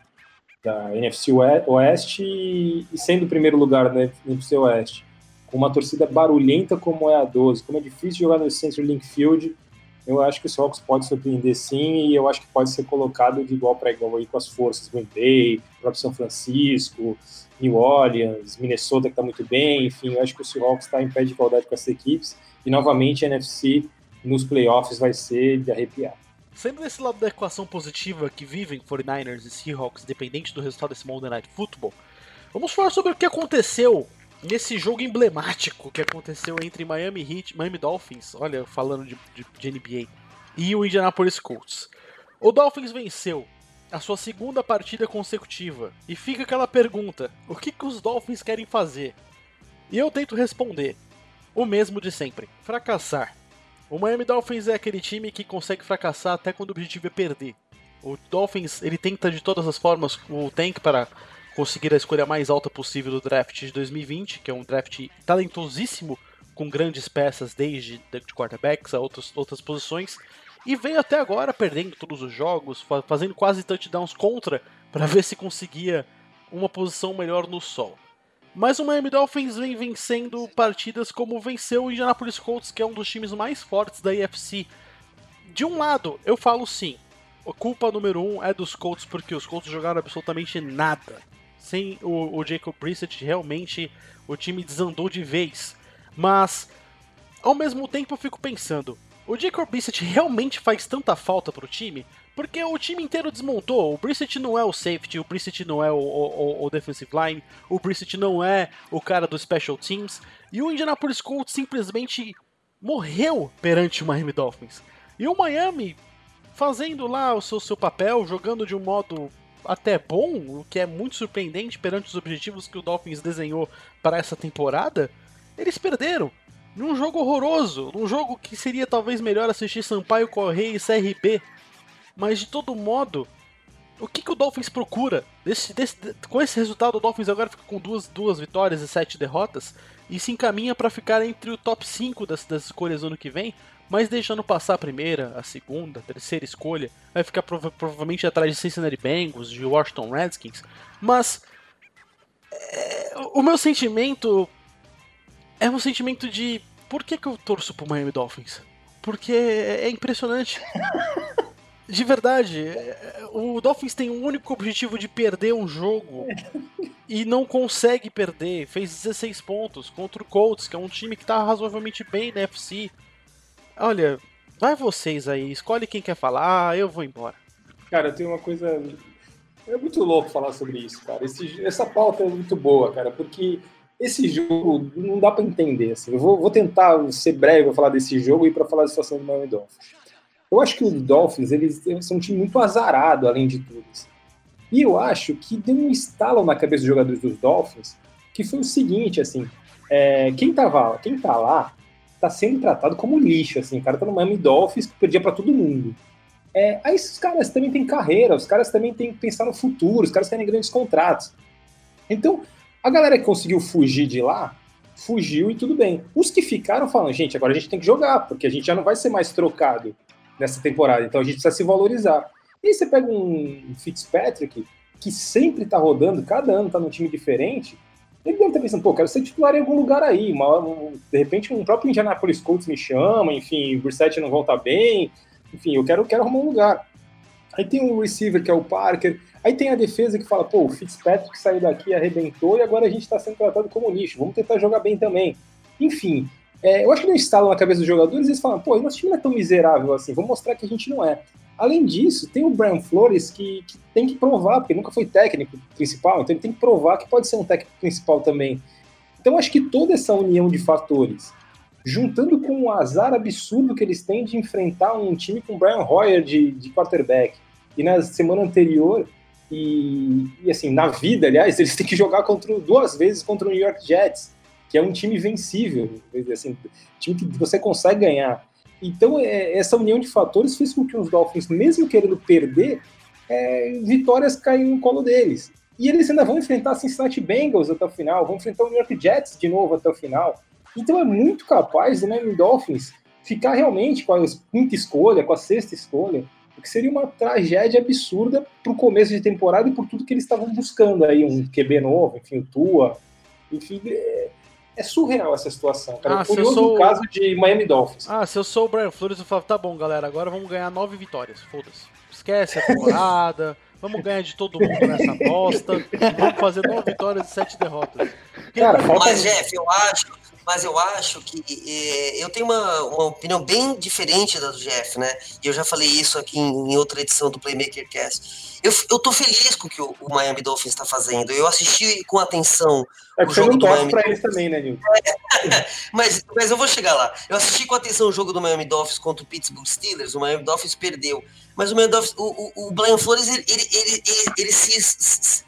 da NFC Oeste e, sendo o primeiro lugar da NFC Oeste, com uma torcida barulhenta como é a 12, como é difícil jogar no Central Link Field, eu acho que o Seahawks pode surpreender sim, e eu acho que pode ser colocado de igual para igual aí com as forças, Green Bay, próprio São Francisco, New Orleans, Minnesota que está muito bem, enfim, eu acho que o Seahawks está em pé de igualdade com essas equipes, e novamente a NFC nos playoffs vai ser de arrepiar. Sendo desse lado da equação positiva que vivem 49ers e Seahawks, independente do resultado desse Monday Night Football, vamos falar sobre o que aconteceu nesse jogo emblemático que aconteceu entre Miami Heat, Miami Dolphins, olha, falando de, de, de NBA, e o Indianapolis Colts. O Dolphins venceu a sua segunda partida consecutiva e fica aquela pergunta: o que, que os Dolphins querem fazer? E eu tento responder: o mesmo de sempre, fracassar. O Miami Dolphins é aquele time que consegue fracassar até quando o objetivo é perder. O Dolphins ele tenta de todas as formas o tank para conseguir a escolha mais alta possível do draft de 2020, que é um draft talentosíssimo, com grandes peças desde de quarterbacks a outras, outras posições, e veio até agora perdendo todos os jogos, fazendo quase touchdowns contra, para ver se conseguia uma posição melhor no sol. Mas o Miami Dolphins vem vencendo partidas como venceu o Indianapolis Colts, que é um dos times mais fortes da AFC. De um lado, eu falo sim, a culpa número um é dos Colts, porque os Colts jogaram absolutamente nada sem o, o Jacob Brissett, realmente o time desandou de vez. Mas, ao mesmo tempo, eu fico pensando: o Jacob Brissett realmente faz tanta falta pro time? Porque o time inteiro desmontou. O Brissett não é o safety, o Brissett não é o, o, o, defensive line, o Brissett não é o cara do special teams. E o Indianapolis Colts simplesmente morreu perante o Miami Dolphins. E o Miami fazendo lá o seu, seu papel, jogando de um modo até bom, o que é muito surpreendente perante os objetivos que o Dolphins desenhou para essa temporada, eles perderam. Num jogo horroroso, num jogo que seria talvez melhor assistir Sampaio Correia e CRB. Mas de todo modo, o que, que o Dolphins procura? Desse, desse, com esse resultado, o Dolphins agora fica com duas, duas vitórias e sete derrotas e se encaminha para ficar entre o top 5 das, das escolhas no ano que vem, mas deixando passar a primeira, a segunda, a terceira escolha, vai ficar prova provavelmente atrás de Cincinnati Bengals, de Washington Redskins, mas é, o meu sentimento é um sentimento de por que, que eu torço pro Miami Dolphins? Porque é, é impressionante. De verdade, é, o Dolphins tem um único objetivo de perder um jogo e não consegue perder. Fez 16 pontos contra o Colts, que é um time que tá razoavelmente bem na FC. Olha, vai vocês aí, escolhe quem quer falar, eu vou embora. Cara, tenho uma coisa. É muito louco falar sobre isso, cara. Esse, essa pauta é muito boa, cara, porque esse jogo não dá para entender. Assim. Eu vou, vou, tentar ser breve para falar desse jogo e para falar da situação do Miami Dolphins. Eu acho que os Dolphins eles, eles, são um time muito azarado, além de tudo. Assim. E eu acho que deu um estalo na cabeça dos jogadores dos Dolphins, que foi o seguinte, assim, é, quem tava, quem tá lá tá sendo tratado como lixo, assim, o cara tá no Miami Dolphins que perdia para todo mundo. É, aí esses caras também têm carreira, os caras também têm que pensar no futuro, os caras querem grandes contratos. Então, a galera que conseguiu fugir de lá, fugiu e tudo bem. Os que ficaram falam, gente, agora a gente tem que jogar, porque a gente já não vai ser mais trocado nessa temporada, então a gente precisa se valorizar. E aí você pega um Fitzpatrick, que sempre tá rodando, cada ano tá num time diferente, ele deve estar pensando, pô, quero ser titular em algum lugar aí. Uma, um, de repente, um próprio Indianapolis Colts me chama, enfim, o Brissett não volta bem, enfim, eu quero, quero arrumar um lugar. Aí tem um receiver que é o Parker, aí tem a defesa que fala, pô, o Fitzpatrick saiu daqui, arrebentou e agora a gente está sendo tratado como lixo, vamos tentar jogar bem também. Enfim, é, eu acho que não instalam na cabeça dos jogadores, eles falam, pô, nosso time não é tão miserável assim, vamos mostrar que a gente não é. Além disso, tem o Brian Flores que, que, tem que provar, porque nunca foi técnico principal, então ele tem que provar que pode ser um técnico principal também. Então acho que toda essa união de fatores, juntando com o azar absurdo que eles têm de enfrentar um time com Brian Hoyer de, de quarterback, e na semana anterior, e, e, assim, na vida, aliás, eles têm que jogar contra, duas vezes contra o New York Jets, que é um time vencível, assim, time que você consegue ganhar. Então, é, essa união de fatores fez com que os Dolphins, mesmo querendo perder, é, vitórias caíram no colo deles. E eles ainda vão enfrentar Cincinnati Bengals até o final, vão enfrentar o New York Jets de novo até o final. Então é muito capaz do Miami Dolphins ficar realmente com a quinta escolha, com a sexta escolha, o que seria uma tragédia absurda para o começo de temporada e por tudo que eles estavam buscando aí, um QB novo, enfim, o Tua, enfim, é, é surreal essa situação, cara. Ah, Curioso sou- o caso de Miami Dolphins. Ah, se eu sou o Brian Flores, eu falo, tá bom, galera, agora vamos ganhar nove vitórias. Foda-se. Esquece a temporada. vamos ganhar de todo mundo nessa bosta. vamos fazer nove vitórias e sete derrotas. Cara, falta. Mas, Jeff, eu acho, mas eu acho que eh, eu tenho uma, uma opinião bem diferente da do Jeff, né? E eu já falei isso aqui em, em outra edição do Playmaker Cast. Eu, eu tô feliz com o que o, o Miami Dolphins está fazendo. Eu assisti com atenção É o jogo não do Miami eles também, né, Nilton? Mas, mas eu vou chegar lá. Eu assisti com atenção o jogo do Miami Dolphins contra o Pittsburgh Steelers. O Miami Dolphins perdeu. Mas o Miami Dolphins, o, o, o Brian Flores, ele, ele, ele, ele, ele se, se,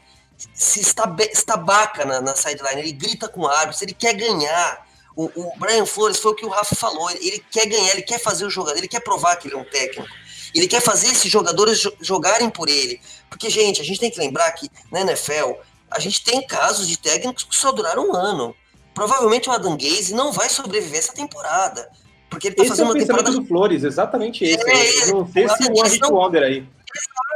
se estabaca na, na sideline. Ele grita com o árbitro, ele quer ganhar. O, o Brian Flores foi o que o Rafa falou. Ele, quer ganhar, ele quer fazer o jogador, ele quer provar que ele é um técnico. Ele quer fazer esses jogadores jo- jogarem por ele. Porque, gente, a gente tem que lembrar que na NFL a gente tem casos de técnicos que só duraram um ano. Provavelmente o Adam Gaze não vai sobreviver essa temporada. Porque ele tá Esse é fazendo o uma temporada do Flores, exatamente esse. É, É, não sei se o Hit Wonder aí.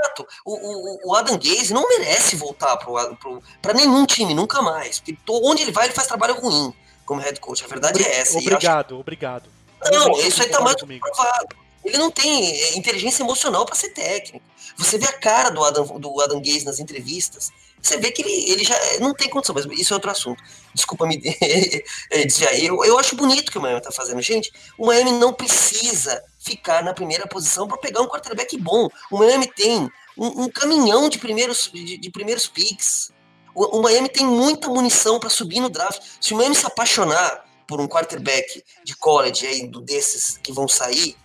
Exato. O, o, o Adam Gaze não merece voltar pra nenhum time, nunca mais. Porque onde ele vai, ele faz trabalho ruim como head coach. A verdade é essa. Eu acho- Obrigado, obrigado. Não, Obrigado, isso aí tá mais provado. Ele não tem é, inteligência emocional para ser técnico. Você vê a cara do Adam, do Adam Gaze nas entrevistas, você vê que ele, ele já não tem condição, mas isso é outro assunto. Desculpa me eh, desviar. Eu, eu acho bonito o que o Miami tá fazendo. Gente, o Miami não precisa ficar na primeira posição para pegar um quarterback bom. O Miami tem um, um caminhão de primeiros, de, de primeiros picks. O, o Miami tem muita munição para subir no draft. Se o Miami se apaixonar por um quarterback de college aí, do desses que vão sair,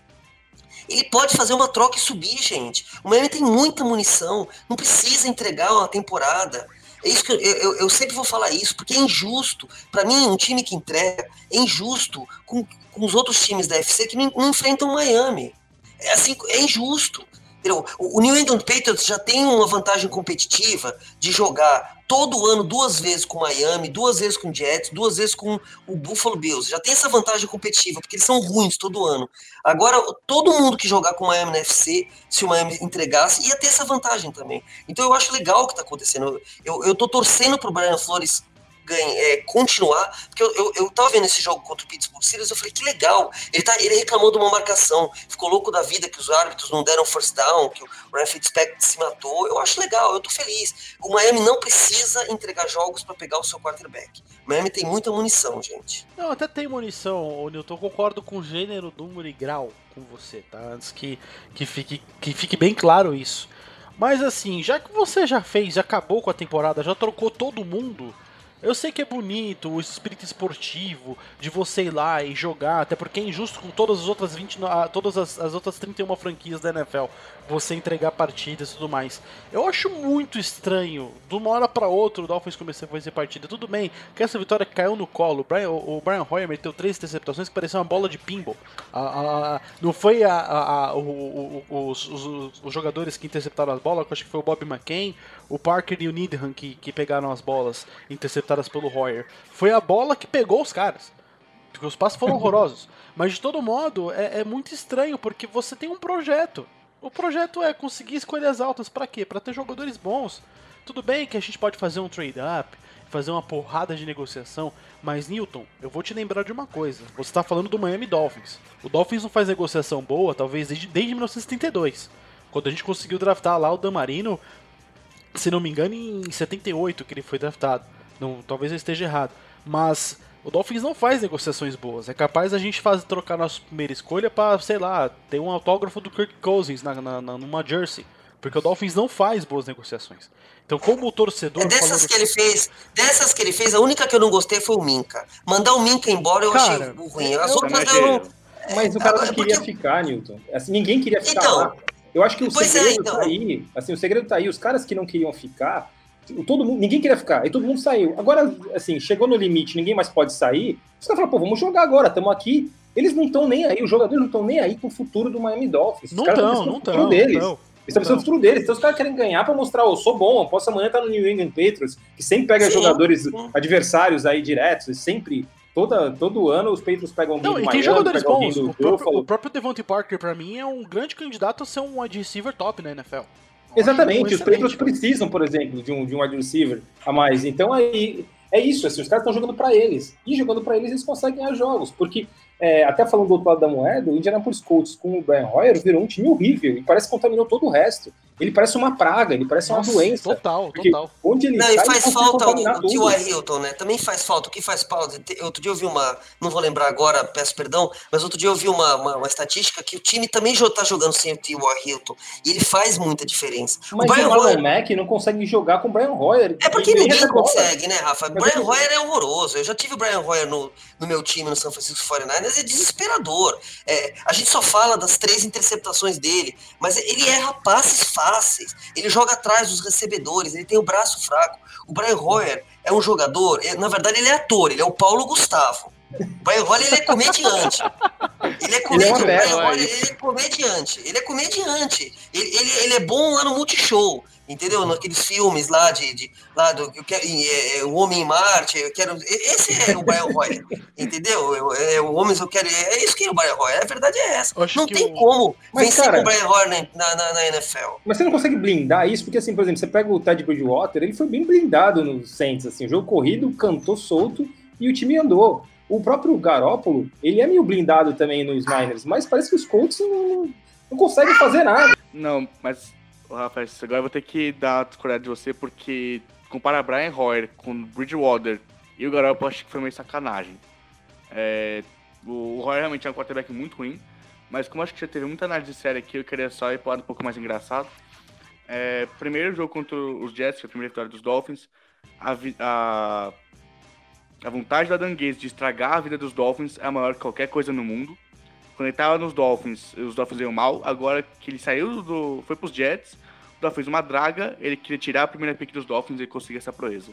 ele pode fazer uma troca e subir, gente. O Miami tem muita munição, não precisa entregar uma temporada. É isso que eu, eu, eu sempre vou falar isso, porque é injusto. Para mim, um time que entrega é injusto com, com os outros times da FC que não, não enfrentam o Miami. É assim, é injusto. o New England Patriots já tem uma vantagem competitiva de jogar todo ano duas vezes com Miami, duas vezes com Jets, duas vezes com o Buffalo Bills. Já tem essa vantagem competitiva, porque eles são ruins todo ano. Agora, todo mundo que jogar com o Miami na FC, se o Miami entregasse, ia ter essa vantagem também. Então eu acho legal o que tá acontecendo. Eu, eu tô torcendo pro Brian Flores ganha, é, continuar, porque eu, eu, eu tava vendo esse jogo contra o Pittsburgh Steelers, eu falei, que legal, ele, tá, ele reclamou de uma marcação, ficou louco da vida que os árbitros não deram first down, que o Ryan Fitzpatrick se matou, eu acho legal, eu tô feliz. O Miami não precisa entregar jogos para pegar o seu quarterback. O Miami tem muita munição, gente. Não, até tem munição, Newton. Eu concordo com o gênero, número e grau com você, tá? Antes que, que, fique, que fique bem claro isso. Mas assim, já que você já fez, já acabou com a temporada, já trocou todo mundo. Eu sei que é bonito o espírito esportivo de você ir lá e jogar, até porque é injusto com todas as outras 20, ah, todas as, as outras 31 franquias da NFL, você entregar partidas e tudo mais. Eu acho muito estranho, de uma hora para outra o Dolphins começou a fazer partida. Tudo bem, que essa vitória caiu no colo. O Brian, o Brian Hoyer meteu três interceptações que parecia uma bola de pinball. A, a, a, não foi a, a, o, o, os, os, os, jogadores que interceptaram as bolas, que eu acho que foi o Bob McCain, o Parker e o Needham que, que pegaram as bolas interceptadas pelo Hoyer. Foi a bola que pegou os caras. Porque os passos foram horrorosos. Mas de todo modo, é, é, muito estranho, porque você tem um projeto. O projeto é conseguir escolhas altas para quê? Para ter jogadores bons. Tudo bem que a gente pode fazer um trade-up, fazer uma porrada de negociação, mas Newton, eu vou te lembrar de uma coisa. Você está falando do Miami Dolphins. O Dolphins não faz negociação boa, talvez desde, desde 1972. Quando a gente conseguiu draftar lá o Dan Marino, se não me engano, em 78 que ele foi draftado. Não, talvez eu esteja errado. Mas o Dolphins não faz negociações boas. É capaz a gente fazer trocar nossa primeira escolha para, sei lá, ter um autógrafo do Kirk Cousins na, na, na, numa jersey. Porque o Dolphins não faz boas negociações. Então, como o torcedor. É dessas que ele fez, dessas que ele fez, a única que eu não gostei foi o Minca. Mandar o Minca embora eu Cara, achei ruim. As eu outras eu não. Mas o cara Agora, não queria porque- ficar, Newton. Assim, ninguém queria ficar Então, lá. Eu acho que o é, segredo então. tá aí. Assim, o segredo tá aí. Os caras que não queriam ficar, todo mundo, ninguém queria ficar. Aí todo mundo saiu. Agora, assim, chegou no limite, ninguém mais pode sair. Os caras falaram, pô, vamos jogar agora, estamos aqui. Eles não estão nem aí, os jogadores não estão nem aí com o futuro do Miami Dolphins. Os Não estão, não estão. Eles estão pensando no futuro deles. Então os caras querem ganhar pra mostrar, eu sou bom, eu posso amanhã estar no New England Patriots, que sempre pega Sim, jogadores adversários aí diretos, e sempre, toda, todo ano os Patriots pegam Não, e Miami, tem jogadores pegam alguém bons. O próprio, o próprio Devontae Parker, pra mim, é um grande candidato a ser um wide receiver top na NFL. Exatamente, os Patriots precisam, por exemplo, de um, de um wide receiver a mais. Então aí é isso, assim, os caras estão jogando para eles. E jogando para eles, eles conseguem ganhar jogos. Porque, é, até falando do outro lado da moeda, o Indianapolis Colts com o Brian Hoyer virou um time horrível e parece que contaminou todo o resto. Ele parece uma praga, ele parece Nossa, uma doença. Total, total. Onde ele não, e faz falta o, o T.Y. Hilton, né? Também faz falta. O que faz falta? Outro dia eu vi uma. Não vou lembrar agora, peço perdão, mas outro dia eu vi uma, uma, uma estatística que o time também está jogando sem o T.Y. Hilton. E ele faz muita diferença. Mas o Brian Hoyer... Mac não consegue jogar com o Brian Hoyer. É porque ninguém consegue, né, Rafa? Mas Brian Hoyer é horroroso. Eu já tive o Brian Hoyer no, no meu time no São Francisco 49ers, é desesperador. É, a gente só fala das três interceptações dele, mas ele erra passes fáceis. Ele ele joga atrás dos recebedores, ele tem o braço fraco. O Brian Hoyer é um jogador, é, na verdade ele é ator, ele é o Paulo Gustavo. O Brian Hoyer ele é comediante. Ele é comediante. Ele é, Hoyer, ele é comediante. Ele é comediante. Ele, ele, ele é bom lá no Multishow entendeu? Naqueles filmes lá de, de lá do eu quero, é, é, o Homem em Marte, eu quero esse é o Brian Roy, entendeu? Eu, é, o Homem eu quero é isso que é o Brian Roy. A verdade é essa. Não tem o... como mas, vencer cara, com o Brian Roy na, na, na, NFL. Mas você não consegue blindar isso porque assim, por exemplo, você pega o Ted Bridgewater, ele foi bem blindado no Saints, assim, o jogo corrido cantou solto e o time andou. O próprio Garópolo, ele é meio blindado também nos Niners, mas parece que os Colts não, não conseguem fazer nada. Não, mas Rafael, agora eu vou ter que dar discordar de você, porque comparar Brian Hoyer com Bridgewater e o Garoppolo, acho que foi meio sacanagem. É, o Hoyer realmente é um quarterback muito ruim, mas como acho que já teve muita análise séria aqui, eu queria só ir para um pouco mais engraçado. É, primeiro jogo contra os Jets, foi a primeira vitória dos Dolphins. A, a, a vontade da Dan de estragar a vida dos Dolphins é maior que qualquer coisa no mundo. Quando ele tava nos Dolphins, os Dolphins iam mal. Agora que ele saiu do. foi pros Jets, o Dolphins uma draga, ele queria tirar a primeira pick dos Dolphins e conseguir essa proeza.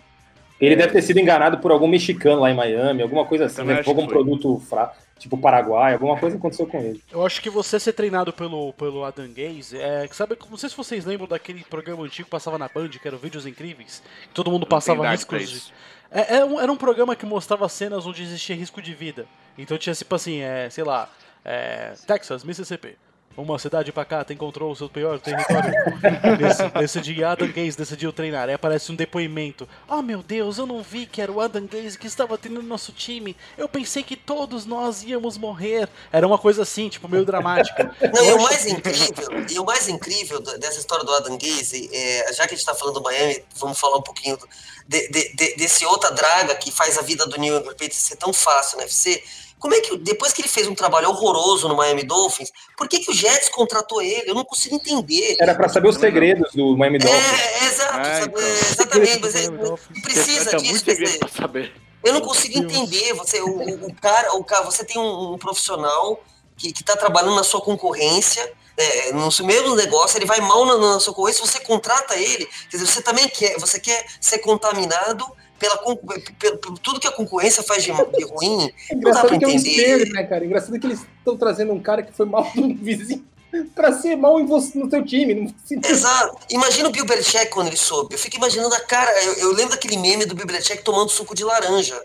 Ele é... deve ter sido enganado por algum mexicano lá em Miami, alguma coisa assim, né? algum produto fraco, tipo Paraguai, alguma coisa aconteceu com ele. Eu acho que você ser treinado pelo, pelo Adam Gaze, é, sabe, não sei se vocês lembram daquele programa antigo que passava na Band, que era Vídeos Incríveis, que todo mundo passava riscos de... É, era, um, era um programa que mostrava cenas onde existia risco de vida. Então tinha tipo assim, é, sei lá, é, Texas, Mississippi. Uma cidade pra cá encontrou o seu pior território. nesse, nesse dia, Adam Gaze decidiu treinar. Aí aparece um depoimento. Oh meu Deus, eu não vi que era o Adam Gaze que estava treinando nosso time. Eu pensei que todos nós íamos morrer. Era uma coisa assim, tipo, meio dramática. Não, e o mais incrível, e o mais incrível dessa história do Adam Gaze, é, já que a gente tá falando do Miami, vamos falar um pouquinho de, de, de, desse outra draga que faz a vida do New England Patriots ser tão fácil no UFC como é que, depois que ele fez um trabalho horroroso no Miami Dolphins, por que, que o Jets contratou ele? Eu não consigo entender. Era para saber os segredos do Miami Dolphins. É, exato, ah, então. exatamente. Mas é, precisa disso. Eu não consigo entender. Você, o, o, cara, o cara, você tem um, um profissional que está trabalhando na sua concorrência, é, no seu mesmo negócio, ele vai mal na, na sua concorrência, você contrata ele, quer dizer, você também quer, você quer ser contaminado pela, pela, tudo que a concorrência faz de, de ruim. É engraçado que é um espelho, né, cara? Engraçado que eles estão trazendo um cara que foi mal do vizinho para ser mal em você, no seu time. Exato. Imagina o Bill Belichick quando ele soube. Eu fico imaginando a cara. Eu, eu lembro daquele meme do Bill Belichick tomando suco de laranja.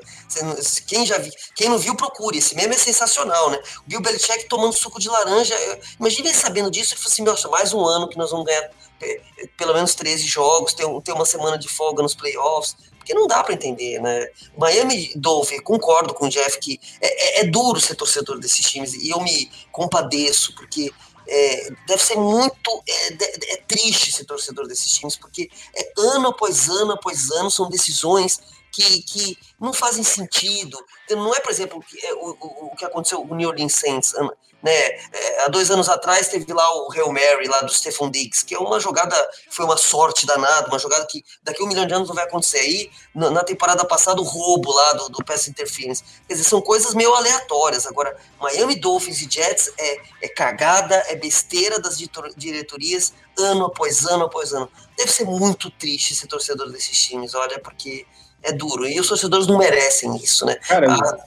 Quem já viu, quem não viu, procure. Esse meme é sensacional, né? O Bill Belichick tomando suco de laranja. Imagina ele sabendo disso e falou assim: mais um ano que nós vamos ganhar é, pelo menos 13 jogos, ter, ter uma semana de folga nos playoffs porque não dá para entender, né? Miami Dolphins, concordo com o Jeff que é, é, é, duro ser torcedor desses times e eu me compadeço, porque é, deve ser muito é, é, triste ser torcedor desses times, porque é ano após ano após ano são decisões que, que não fazem sentido. Não é, por exemplo, é, o, o, o que aconteceu com o New Orleans Saints né? É, há dois anos atrás teve lá o Hail Mary lá do Stephen Diggs, que é uma jogada, foi uma sorte danada, uma jogada que daqui a um milhão de anos não vai acontecer. Aí, na, na temporada passada, o roubo lá do, do Pass Interference. Quer dizer, são coisas meio aleatórias. Agora, Miami Dolphins e Jets é, é cagada, é besteira das diretorias, ano após ano após ano. Deve ser muito triste ser torcedor desses times, olha, porque é duro. E os torcedores não merecem isso, né? Cara, ah,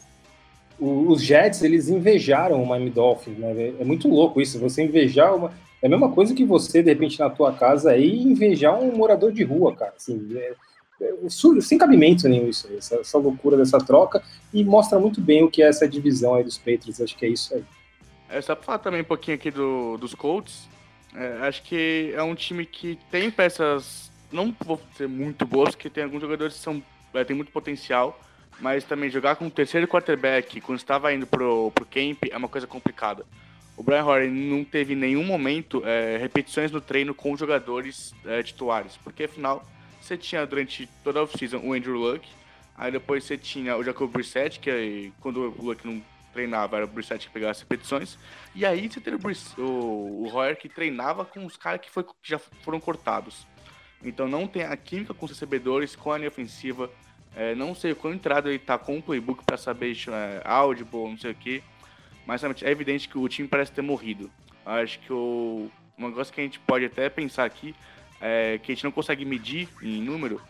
os Jets, eles invejaram o Miami Dolphins, né? É muito louco isso, você invejar uma... É a mesma coisa que você, de repente, na tua casa aí, invejar um morador de rua, cara. Assim, é, é, sem cabimento nenhum isso aí, essa, essa, loucura dessa troca, e mostra muito bem o que é essa divisão aí dos Patriots, acho que é isso aí. É, só pra falar também um pouquinho aqui do, dos Colts, é, acho que é um time que tem peças, não vou ser muito boas, porque tem alguns jogadores que são é, tem muito potencial, mas também jogar com o terceiro quarterback quando estava indo pro, pro camp é uma coisa complicada. O Brian Hoyer não teve em nenhum momento é, repetições no treino com jogadores é, titulares, porque afinal você tinha durante toda a off-season o Andrew Luck, aí depois você tinha o Jacob Brissett, que quando o Luck não treinava era o Brissett que pegava as repetições, e aí você teve o, o, o Hoyer que treinava com os caras que, foi, que já foram cortados. Então não tem a química com os recebedores, com a linha ofensiva, é, não sei qual entrada ele tá com o playbook para saber é, audible, não sei o que, mas é evidente que o time parece ter morrido. Acho que o, um negócio que a gente pode até pensar aqui é, que a gente não consegue medir em número,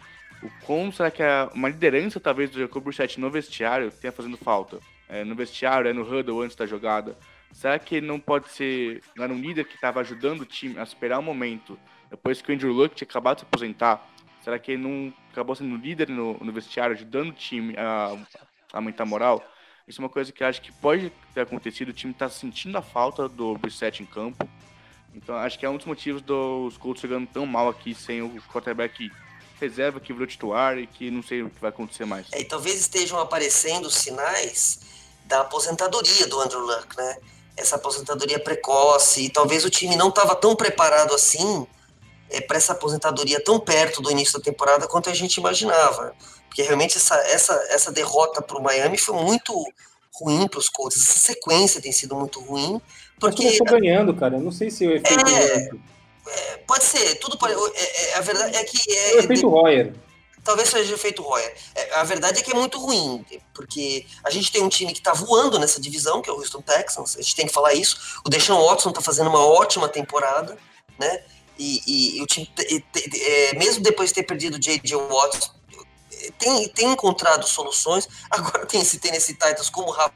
o como será que a, uma liderança, talvez, do Jacob Brissett no vestiário tenha fazendo falta? É, no vestiário, é no huddle antes da jogada. Será que ele não pode ser não era um líder que estava ajudando o time a esperar o momento, depois que o Andrew Luck tinha acabado de se aposentar? Será que ele não acabou sendo líder no, no vestiário, ajudando o time a, a aumentar a moral? Isso é uma coisa que acho que pode ter acontecido. O time está sentindo a falta do Brissett em campo. Então acho que é um dos motivos dos Colts chegando tão mal aqui sem o quarterback reserva que virou titular e que não sei o que vai acontecer mais. É, e talvez estejam aparecendo sinais da aposentadoria do Andrew Luck, né? Essa aposentadoria precoce, e talvez o time não estava tão preparado assim é, para essa aposentadoria tão perto do início da temporada quanto a gente imaginava. Porque realmente essa, essa, essa derrota para o Miami foi muito ruim para os Colts. Essa sequência tem sido muito ruim. Porque começou ganhando, cara. Eu não sei se o efeito. É, é, pode ser, tudo pode. É, é, a verdade é que. É, é o efeito Royer. Talvez seja o efeito Royer. É, a verdade é que é muito ruim, porque a gente tem um time que está voando nessa divisão, que é o Houston Texans. A gente tem que falar isso. O Deshaun Watson está fazendo uma ótima temporada, né? E, e, e o time, é, mesmo depois de ter perdido o J.J. Watson, tem, tem encontrado soluções. Agora tem esse Tennessee Titans, como o Rafa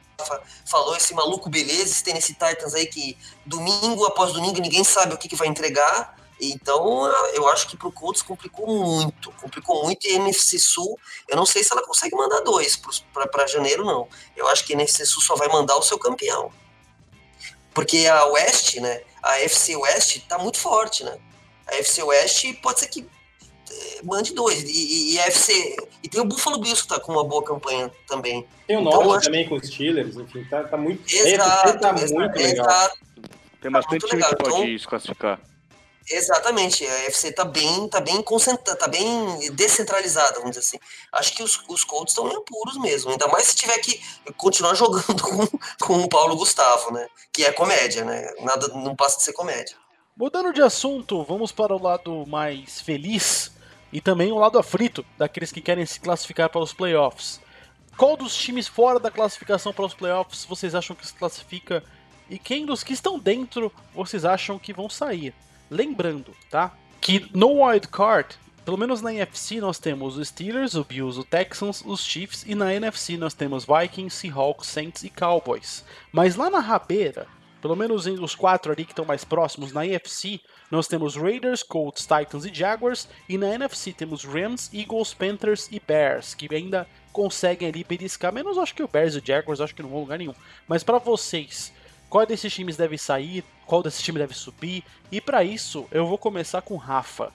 falou, esse maluco beleza, esse Tennessee Titans aí que domingo após domingo ninguém sabe o que, que vai entregar. Então, eu acho que pro Colts complicou muito, complicou muito e a NFC Sul, eu não sei se ela consegue mandar dois para janeiro, não. Eu acho que a NFC Sul só vai mandar o seu campeão. Porque a West, né, a FC West tá muito forte, né? A FC West pode ser que mande dois. E, e, FC, e tem o Buffalo Bills que tá com uma boa campanha também. Tem o então, Norte acho... também com os Steelers, enfim, tá, tá muito, exato, tá exato, muito legal. Exato. Tem bastante tá time legal. que pode então, se classificar. Exatamente, a FC tá bem, tá bem concentrada, tá bem descentralizada, vamos dizer assim. Acho que os, os Colts estão meio puros mesmo, ainda mais se tiver que continuar jogando com, com o Paulo Gustavo, né? Que é comédia, né? Nada não passa de ser comédia. Mudando de assunto, vamos para o lado mais feliz e também o lado aflito daqueles que querem se classificar para os playoffs. Qual dos times fora da classificação para os playoffs vocês acham que se classifica e quem dos que estão dentro vocês acham que vão sair? Lembrando, tá? Que no wild card, pelo menos na NFC nós temos os Steelers, o Bills, o Texans, os Chiefs e na NFC nós temos Vikings, Seahawks, Saints e Cowboys. Mas lá na rabeira, pelo menos os quatro ali que estão mais próximos na NFC, nós temos Raiders, Colts, Titans e Jaguars. E na NFC temos Rams, Eagles, Panthers e Bears, que ainda conseguem ali beliscar. Menos acho que o Bears e o Jaguars, acho que não vão lugar nenhum. Mas para vocês, qual desses times deve sair? Qual desses times deve subir? E para isso, eu vou começar com Rafa.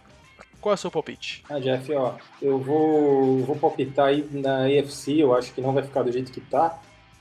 Qual é o seu palpite? Ah, Jeff, ó, eu vou, vou palpitar aí na AFC, eu acho que não vai ficar do jeito que tá.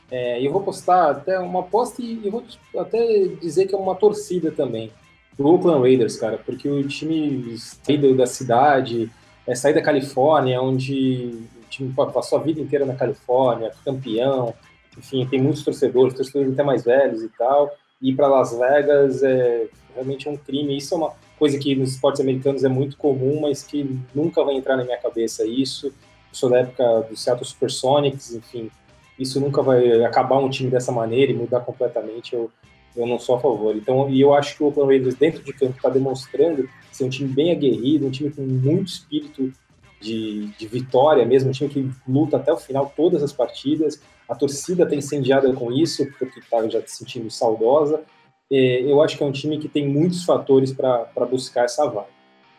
É, eu vou postar até uma aposta e eu vou até dizer que é uma torcida também do Oakland Raiders, cara, porque o time saído da cidade, é sair da Califórnia, onde o time passou a vida inteira na Califórnia, campeão, enfim, tem muitos torcedores, torcedores até mais velhos e tal, e ir para Las Vegas é realmente um crime. Isso é uma coisa que nos esportes americanos é muito comum, mas que nunca vai entrar na minha cabeça isso. Eu sou da época do Seattle Supersonics, enfim, isso nunca vai acabar um time dessa maneira e mudar completamente. Eu, eu não sou a favor. Então, e eu acho que o Oakland Raiders dentro de campo está demonstrando ser um time bem aguerrido, um time com muito espírito de, de vitória mesmo, um time que luta até o final todas as partidas. A torcida está incendiada com isso, porque está já se sentindo saudosa. É, eu acho que é um time que tem muitos fatores para buscar essa vaga.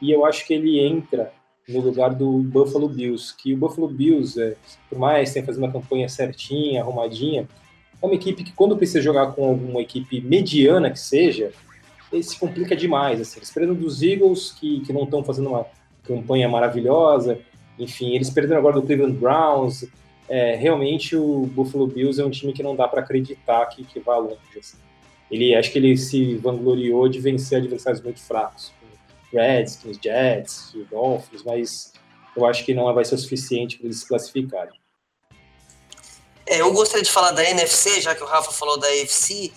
E eu acho que ele entra no lugar do Buffalo Bills, que o Buffalo Bills, é, por mais tenha fazer uma campanha certinha, arrumadinha, é uma equipe que quando precisa jogar com alguma equipe mediana que seja, ele se complica demais. Assim. Eles precisam dos Eagles, que, que não estão fazendo uma campanha maravilhosa, enfim, eles perderam agora do Cleveland Browns. É, realmente o Buffalo Bills é um time que não dá para acreditar que, que vá longe. Assim. Ele acho que ele se vangloriou de vencer adversários muito fracos, Redskins, Jets, Dolphins, mas eu acho que não vai ser o suficiente para eles se classificarem. É, eu gostaria de falar da NFC, já que o Rafa falou da AFC.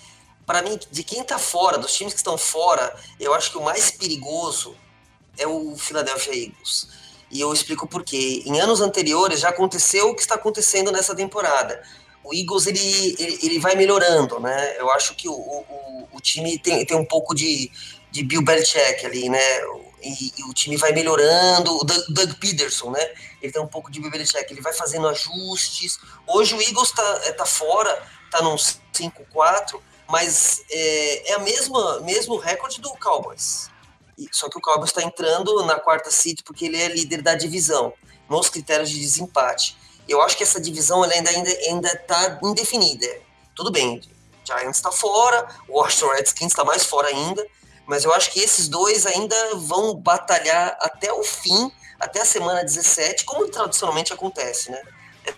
Para mim, de quem está fora, dos times que estão fora, eu acho que o mais perigoso é o Philadelphia Eagles. E eu explico por quê. Em anos anteriores já aconteceu o que está acontecendo nessa temporada. O Eagles ele, ele, ele vai melhorando, né? Eu acho que o, o, o time tem, tem um pouco de, de Bill Belichick ali, né? E, e, o time vai melhorando. O Doug, Doug, Peterson, né? Ele tem um pouco de Bill Belichick, ele vai fazendo ajustes. Hoje o Eagles tá, é, tá fora, tá num 5-4, mas é, é a mesma mesmo recorde do Cowboys. Só que o Cowboys está entrando na quarta seed porque ele é líder da divisão, nos critérios de desempate. Eu acho que essa divisão ainda ainda ainda está indefinida. Tudo bem, Giants está fora, o Washington Redskins está mais fora ainda, mas eu acho que esses dois ainda vão batalhar até o fim, até a semana 17, como tradicionalmente acontece, né?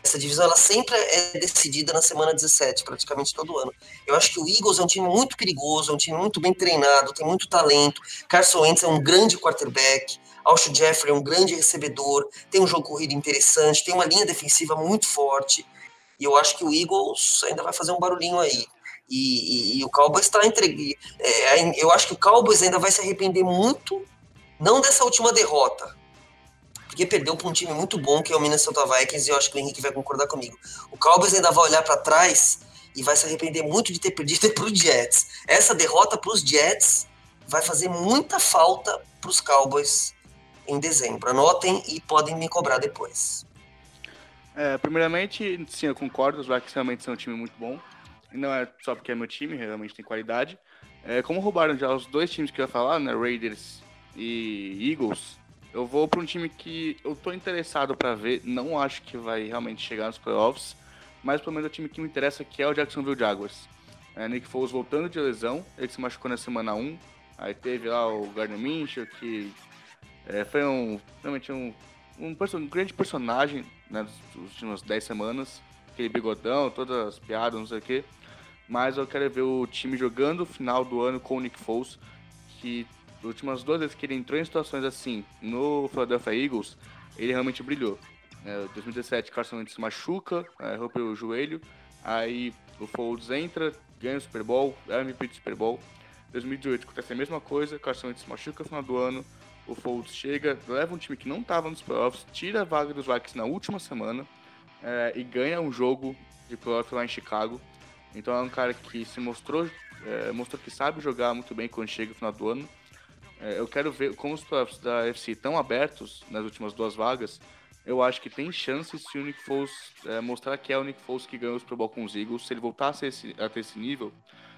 Essa divisão ela sempre é decidida na semana 17, praticamente todo ano. Eu acho que o Eagles é um time muito perigoso, é um time muito bem treinado, tem muito talento. Carson Wentz é um grande quarterback, Alshon Jeffrey é um grande recebedor, tem um jogo corrido interessante, tem uma linha defensiva muito forte. E eu acho que o Eagles ainda vai fazer um barulhinho aí. E, e, e o Cowboys está entre. É, eu acho que o Cowboys ainda vai se arrepender muito, não dessa última derrota, porque perdeu para um time muito bom que é o Minnesota Vikings e eu acho que o Henrique vai concordar comigo. O Cowboys ainda vai olhar para trás e vai se arrepender muito de ter perdido para os Jets. Essa derrota para os Jets vai fazer muita falta para os Cowboys em dezembro. Anotem e podem me cobrar depois. É, primeiramente, sim, eu concordo, os Vikings realmente são um time muito bom. E não é só porque é meu time, realmente tem qualidade. É, como roubaram já os dois times que eu ia falar, né, Raiders e Eagles, eu vou para um time que eu tô interessado para ver, não acho que vai realmente chegar nos playoffs, mas pelo menos é o time que me interessa, que é o Jacksonville Jaguars. É, Nick Foles voltando de lesão, ele se machucou na semana 1, aí teve lá o Gardner Minshew, que é, foi um, realmente um, um, um grande personagem né, das últimas 10 semanas, aquele bigodão, todas as piadas, não sei o quê. Mas eu quero ver o time jogando o final do ano com o Nick Foles, que últimas duas vezes que ele entrou em situações assim no Philadelphia Eagles, ele realmente brilhou. É, 2017, Carson Wentz se machuca, é, rompeu o joelho, aí o Foles entra, ganha o Super Bowl, é MVP do Super Bowl. 2018 acontece a mesma coisa, Carson Wentz se machuca no final do ano, o Foles chega, leva um time que não estava nos playoffs, tira a vaga dos Vikings na última semana é, e ganha um jogo de playoff lá em Chicago. Então é um cara que se mostrou, é, mostrou que sabe jogar muito bem quando chega no final do ano. É, eu quero ver como os playoffs da FC estão abertos nas últimas duas vagas. Eu acho que tem chance se o Nick Foles é, mostrar que é o Nick Foles que ganhou o Super Bowl com os Eagles. Se ele voltar a, ser esse, a ter esse nível,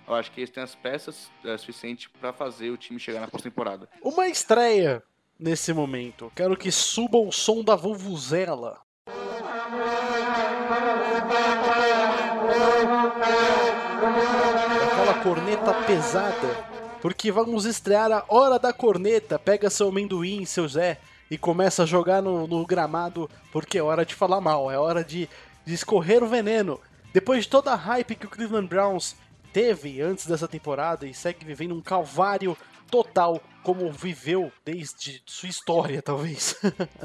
eu acho que eles têm as peças é, suficientes para fazer o time chegar na pós-temporada. Uma estreia nesse momento. Quero que suba o som da Vuvuzela. Aquela corneta pesada porque vamos estrear a Hora da Corneta. Pega seu amendoim, seu Zé, e começa a jogar no, no gramado, porque é hora de falar mal, é hora de, de escorrer o veneno. Depois de toda a hype que o Cleveland Browns teve antes dessa temporada e segue vivendo um calvário total, como viveu desde sua história, talvez.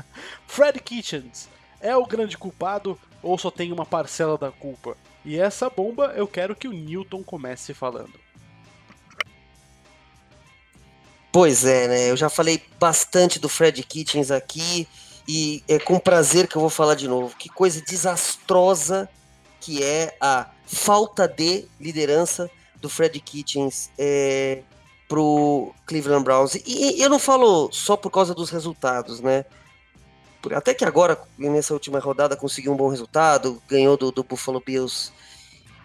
Fred Kitchens é o grande culpado ou só tem uma parcela da culpa? E essa bomba eu quero que o Newton comece falando. Pois é, né? Eu já falei bastante do Fred Kitchens aqui e é com prazer que eu vou falar de novo. Que coisa desastrosa que é a falta de liderança do Fred Kitchens é, pro Cleveland Browns. E, eu não falo só por causa dos resultados, né? Até que agora, nessa última rodada, conseguiu um bom resultado, ganhou do, do Buffalo Bills.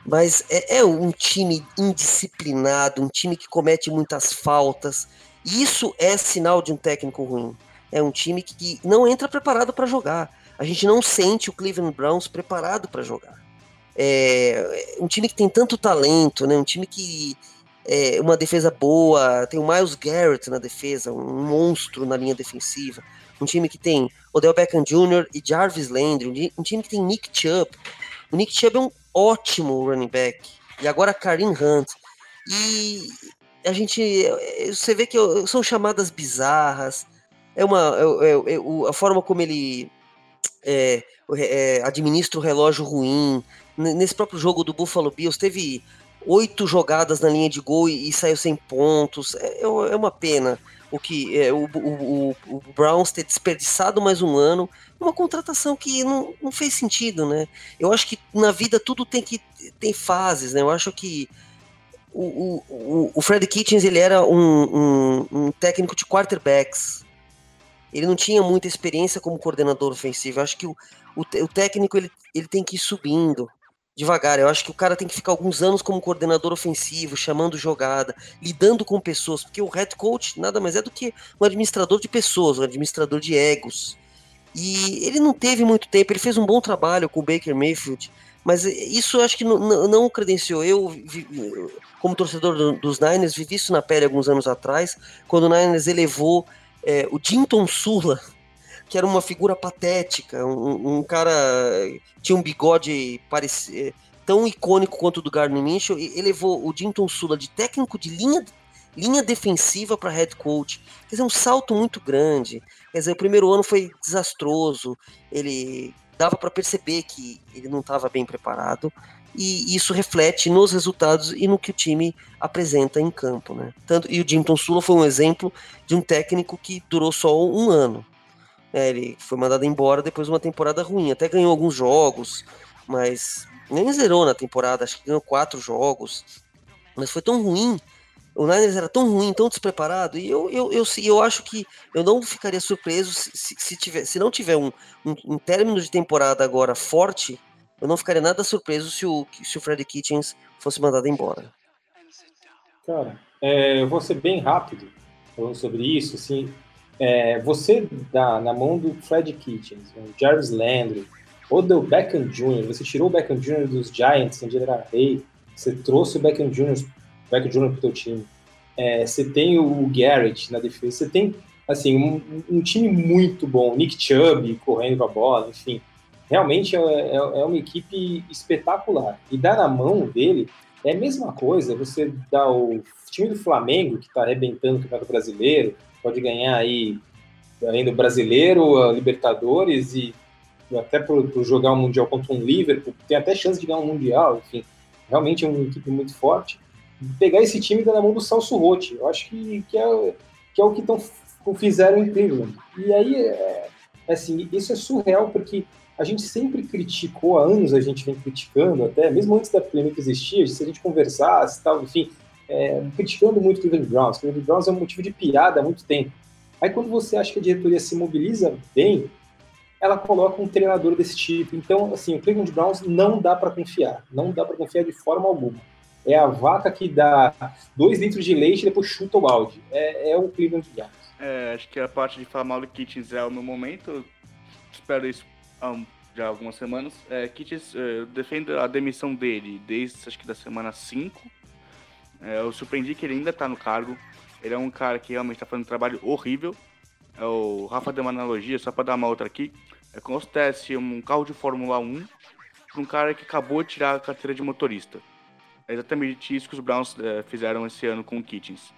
Mas é, é um time indisciplinado, um time que comete muitas faltas isso é sinal de um técnico ruim. É um time que não entra preparado para jogar. A gente não sente o Cleveland Browns preparado para jogar. É um time que tem tanto talento, né? Um time que é uma defesa boa, tem o Miles Garrett na defesa, um monstro na linha defensiva. um time que tem Odell Beckham Jr. e Jarvis Landry, um time que tem Nick Chubb. O Nick Chubb é um ótimo running back. E agora Karim Hunt. E a gente. Você vê que são chamadas bizarras. É uma. É, é, é, a forma como ele é, é, administra o relógio ruim. Nesse próprio jogo do Buffalo Bills, teve oito jogadas na linha de gol e, e saiu sem pontos. É, uma pena o que o, o, o, Browns ter desperdiçado mais um ano, uma contratação que não, não fez sentido, né? Eu acho que na vida tudo tem que tem fases, né? Eu acho que o, o, o Fred Kitchens ele era um, um, um, técnico de quarterbacks. Ele não tinha muita experiência como coordenador ofensivo. Eu acho que o, o, o técnico ele, ele tem que ir subindo devagar. Eu acho que o cara tem que ficar alguns anos como coordenador ofensivo, chamando jogada, lidando com pessoas, porque o head coach nada mais é do que um administrador de pessoas, um administrador de egos. E ele não teve muito tempo, ele fez um bom trabalho com o Baker Mayfield, mas isso eu acho que não, não, credenciou. Eu, como torcedor dos Niners, vivi isso na pele alguns anos atrás, quando o Niners elevou é, o Dinton Sula que era uma figura patética, um, um cara tinha um bigode parecido, tão icônico quanto o do Gardner Minshew, e elevou o Dinton Sula de técnico de linha linha defensiva para head coach. Quer dizer, um salto muito grande. Quer dizer, o primeiro ano foi desastroso. Ele dava para perceber que ele não estava bem preparado e isso reflete nos resultados e no que o time apresenta em campo, né? Tanto e o Dinton Sula foi um exemplo de um técnico que durou só um ano. É, ele foi mandado embora depois de uma temporada ruim. Até ganhou alguns jogos, mas nem zerou na temporada. Acho que ganhou quatro jogos. Mas foi tão ruim. O Niners era tão ruim, tão despreparado. E eu, eu, eu, eu acho que eu não ficaria surpreso se, se, tiver, se não tiver um, um, um término de temporada agora forte. Eu não ficaria nada surpreso se o, se o Fred Kitchens fosse mandado embora. Cara, é, eu vou ser bem rápido falando sobre isso. Assim, é, você dá na mão do Fred Kitchens, o Jarvis Landry, do Beckham Jr., você tirou o Beckham Jr. dos Giants, onde ele era rei, você trouxe o Beckham Jr. Beckham Jr. para o teu time, é, você tem o Garrett na defesa, você tem assim um, um, time muito bom, Nick Chubb correndo com a bola, enfim, realmente é, é, é uma equipe espetacular. E dar na mão dele é a mesma coisa, você dá o time do Flamengo, que está arrebentando o Campeonato Brasileiro, pode ganhar aí ainda o Brasileiro, a Libertadores e até por, jogar um Mundial contra um Liverpool, tem até chance de ganhar um Mundial, enfim, realmente é uma equipe muito forte. Pegar esse time da mão do Salso Rotti, eu acho que, que, é, que é o que tão, fizeram em Cleveland. E aí, é, é, assim, isso é surreal porque a gente sempre criticou, há anos a gente vem criticando, até mesmo antes da polêmica existir, se a gente conversasse tal, enfim, é, criticando muito o Cleveland Browns. Cleveland Browns é um motivo de piada há muito tempo. Aí quando você acha que a diretoria se mobiliza bem, ela coloca um treinador desse tipo. Então, assim, o Cleveland Browns não dá para confiar. Não dá para confiar de forma alguma. É a vaca que dá dois litros de leite e depois chuta o balde. É, é o Cleveland Browns. É, acho que a parte de falar mal do Kitchens é o meu momento. Espero isso já algumas semanas. É, Kitchens uh, defende a demissão dele desde acho que da semana 5 é, eu surpreendi que ele ainda tá no cargo. Ele é um cara que realmente tá fazendo um trabalho horrível. É o Rafa deu uma analogia, só para dar uma outra aqui. É como se tivesse um carro de Fórmula 1 para um cara que acabou de tirar a carteira de motorista. É exatamente isso que os Browns é, fizeram esse ano com o Kitchens.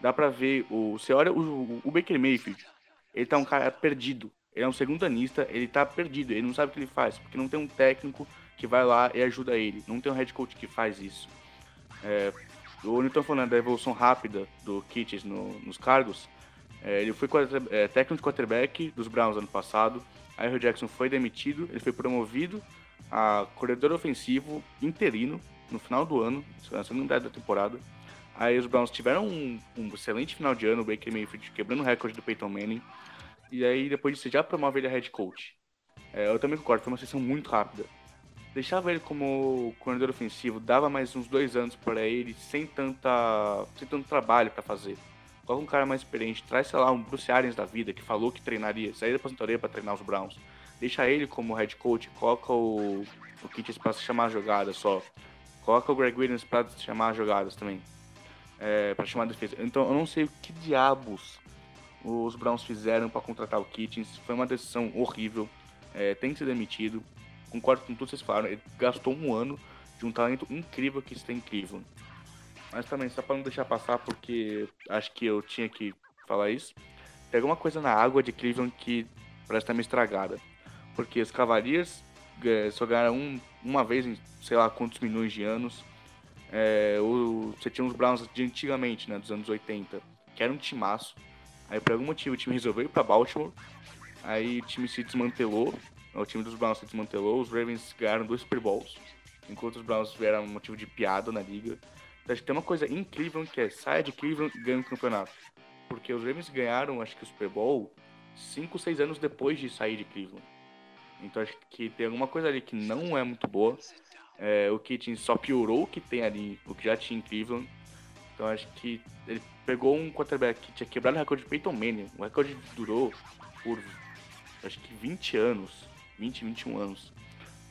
Dá para ver, o, você olha o, o Baker Mayfield, ele tá um cara perdido. Ele é um segundo anista, ele tá perdido, ele não sabe o que ele faz, porque não tem um técnico que vai lá e ajuda ele. Não tem um head coach que faz isso. É, o Newton falando da evolução rápida do Kitts no, nos cargos, é, ele foi é, técnico de quarterback dos Browns ano passado, aí o Jackson foi demitido, ele foi promovido a corredor ofensivo interino no final do ano, na segunda da temporada. Aí os Browns tiveram um, um excelente final de ano, o Baker Mayfield quebrando o recorde do Peyton Manning. E aí depois disso já promove ele a head coach. É, eu também concordo, foi uma sessão muito rápida deixava ele como coordenador ofensivo, dava mais uns dois anos para ele, sem tanta, sem tanto trabalho para fazer. Coloca um cara mais experiente, traz, sei lá, um Bruce Arians da vida, que falou que treinaria, sairia da aposentadoria para treinar os Browns. Deixa ele como head coach, coloca o, o Kitts para chamar jogadas só. Coloca o Greg Williams para chamar jogadas também. É, para chamar defesa. Então eu não sei o que diabos os Browns fizeram para contratar o Kitchens. Foi uma decisão horrível. É, tem que ser demitido. Concordo com tudo que vocês falaram. Ele gastou um ano de um talento incrível que está Cleveland. Mas também, só para não deixar passar, porque acho que eu tinha que falar isso. Tem alguma coisa na água de Cleveland que parece estar meio estragada. Porque os Cavaliers é, só ganharam um, uma vez em sei lá quantos milhões de anos. É, o, você tinha os Browns de antigamente, né, dos anos 80, que era um timaço. Aí por algum motivo o time resolveu ir para Baltimore. Aí o time se desmantelou. O time dos Browns se desmantelou. Os Ravens ganharam dois Super Bowls. Enquanto os Browns vieram motivo de piada na liga. Então, acho que tem uma coisa incrível que é saia de Cleveland e ganha o campeonato. Porque os Ravens ganharam, acho que o Super Bowl, 5, 6 anos depois de sair de Cleveland. Então acho que tem alguma coisa ali que não é muito boa. É, o Kitchen só piorou o que tem ali, o que já tinha em Cleveland. Então acho que ele pegou um quarterback que tinha quebrado o recorde de Peyton Manning. O recorde durou por acho que 20 anos, 20, 21 anos.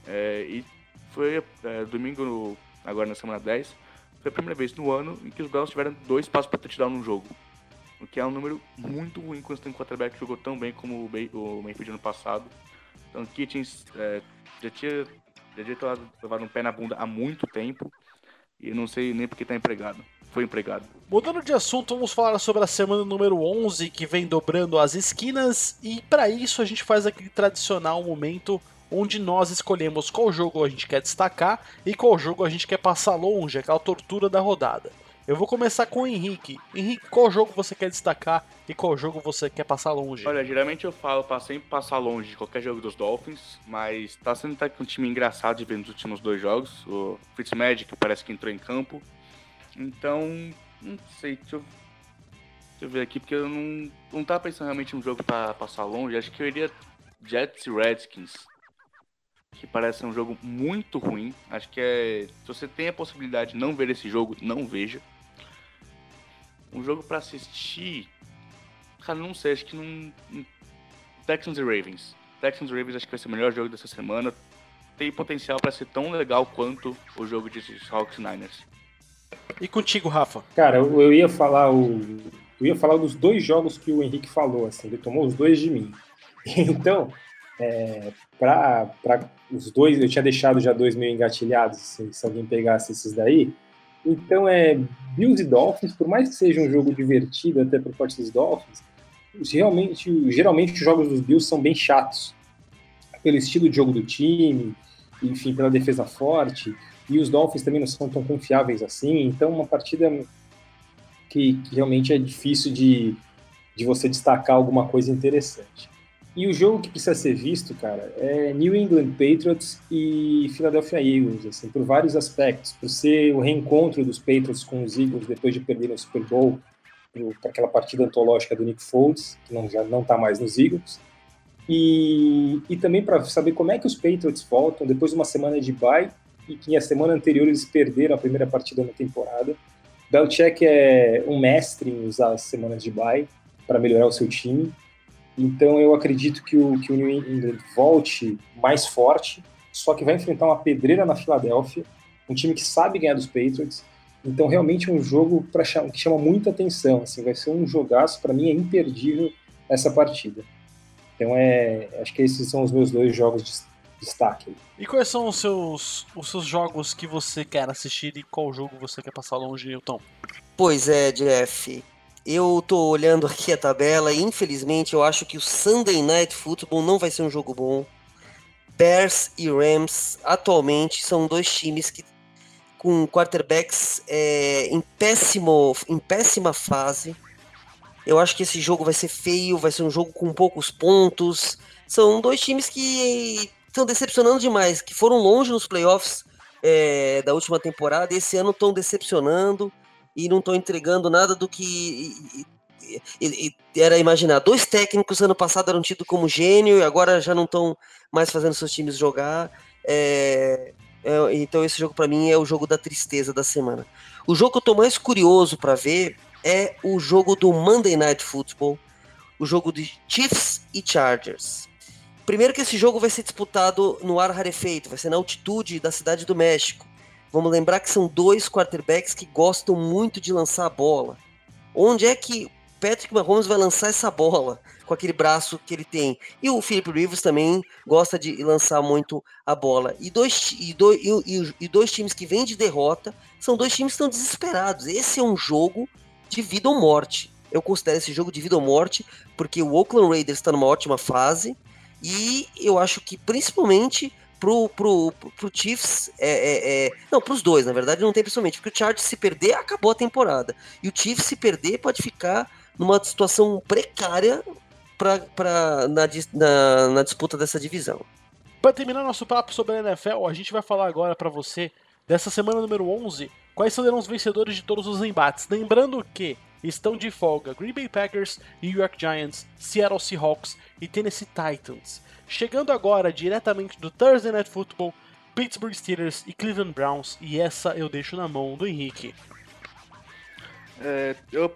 É, e foi é, domingo, agora na semana 10, foi a primeira vez no ano em que os Browns tiveram dois passos para touchdown no jogo. O que é um número muito ruim quando você tem um quarterback que jogou tão bem como o Mayfield ano passado. Então, Kitchens é, já tinha já tinha levado um pé na bunda há muito tempo e não sei nem porque está empregado. Foi empregado. Mudando de assunto, vamos falar sobre a semana número 11 que vem dobrando as esquinas e para isso a gente faz aquele tradicional momento onde nós escolhemos qual jogo a gente quer destacar e qual jogo a gente quer passar longe, aquela tortura da rodada. Eu vou começar com o Henrique. Henrique, qual jogo você quer destacar e qual jogo você quer passar longe? Olha, geralmente eu falo para sempre passar longe de qualquer jogo dos Dolphins, mas tá sendo um time engraçado de ver nos últimos dois jogos. O Fitzmagic parece que entrou em campo. Então, não sei, deixa eu, deixa eu ver aqui, porque eu não, não tava pensando realmente em um jogo para passar longe. Acho que eu iria Jets e Redskins, que parece um jogo muito ruim. Acho que é. Se você tem a possibilidade de não ver esse jogo, não veja. Um jogo para assistir. Cara, não sei, acho que não. Texans e Ravens. Texans e Ravens acho que vai ser o melhor jogo dessa semana. Tem potencial para ser tão legal quanto o jogo de Hawks Niners. E contigo, Rafa? Cara, eu ia falar o. Eu ia falar dos dois jogos que o Henrique falou, assim, ele tomou os dois de mim. Então, é, para os dois, eu tinha deixado já dois meio engatilhados, assim, se alguém pegasse esses daí. Então é Bills e Dolphins, por mais que seja um jogo divertido até por parte dos Dolphins, realmente, geralmente os jogos dos Bills são bem chatos. Pelo estilo de jogo do time, enfim, pela defesa forte, e os Dolphins também não são tão confiáveis assim, então uma partida que, que realmente é difícil de, de você destacar alguma coisa interessante. E o jogo que precisa ser visto, cara, é New England Patriots e Philadelphia Eagles, assim, por vários aspectos. Por ser o reencontro dos Patriots com os Eagles depois de perderem o Super Bowl para aquela partida antológica do Nick Foles, que não, já não está mais nos Eagles. E, e também para saber como é que os Patriots voltam depois de uma semana de bye e que a semana anterior eles perderam a primeira partida na temporada. Belichick é um mestre em usar as semanas de bye para melhorar o seu time. Então eu acredito que o, que o New England volte mais forte, só que vai enfrentar uma pedreira na Filadélfia, um time que sabe ganhar dos Patriots. Então realmente é um jogo pra, que chama muita atenção. Assim, vai ser um jogaço, para mim é imperdível essa partida. Então é, acho que esses são os meus dois jogos de destaque. E quais são os seus, os seus jogos que você quer assistir e qual jogo você quer passar longe, Newton? Pois é, Jeff. Eu tô olhando aqui a tabela e infelizmente eu acho que o Sunday Night Football não vai ser um jogo bom. Bears e Rams atualmente são dois times que com quarterbacks é, em, péssimo, em péssima fase. Eu acho que esse jogo vai ser feio, vai ser um jogo com poucos pontos. São dois times que estão decepcionando demais, que foram longe nos playoffs é, da última temporada esse ano estão decepcionando e não estão entregando nada do que era imaginar. Dois técnicos ano passado eram tidos como gênio e agora já não estão mais fazendo seus times jogar. É, é, então esse jogo para mim é o jogo da tristeza da semana. O jogo que eu tô mais curioso para ver é o jogo do Monday Night Football, o jogo de Chiefs e Chargers. Primeiro que esse jogo vai ser disputado no ar rarefeito, vai ser na altitude da cidade do México. Vamos lembrar que são dois quarterbacks que gostam muito de lançar a bola. Onde é que Patrick Mahomes vai lançar essa bola com aquele braço que ele tem. E o Philip Rivers também gosta de lançar muito a bola. E dois, e dois, e, e dois times que vêm de derrota são dois times que estão desesperados. Esse é um jogo de vida ou morte. Eu considero esse jogo de vida ou morte, porque o Oakland Raiders está numa ótima fase. E eu acho que principalmente pro, pro, pro Chiefs, é, é, é... não, pros dois, na verdade, não tem principalmente, porque o Chargers se perder, acabou a temporada. E o Chiefs se perder, pode ficar numa situação precária pra, pra, na, na, na disputa dessa divisão. Para terminar nosso papo sobre a NFL, a gente vai falar agora para você dessa semana número 11, quais serão os vencedores de todos os embates. Lembrando que estão de folga Green Bay Packers, New York Giants, Seattle Seahawks e Tennessee Titans. Chegando agora diretamente do Thursday Night Football, Pittsburgh Steelers e Cleveland Browns, e essa eu deixo na mão do Henrique. É, eu,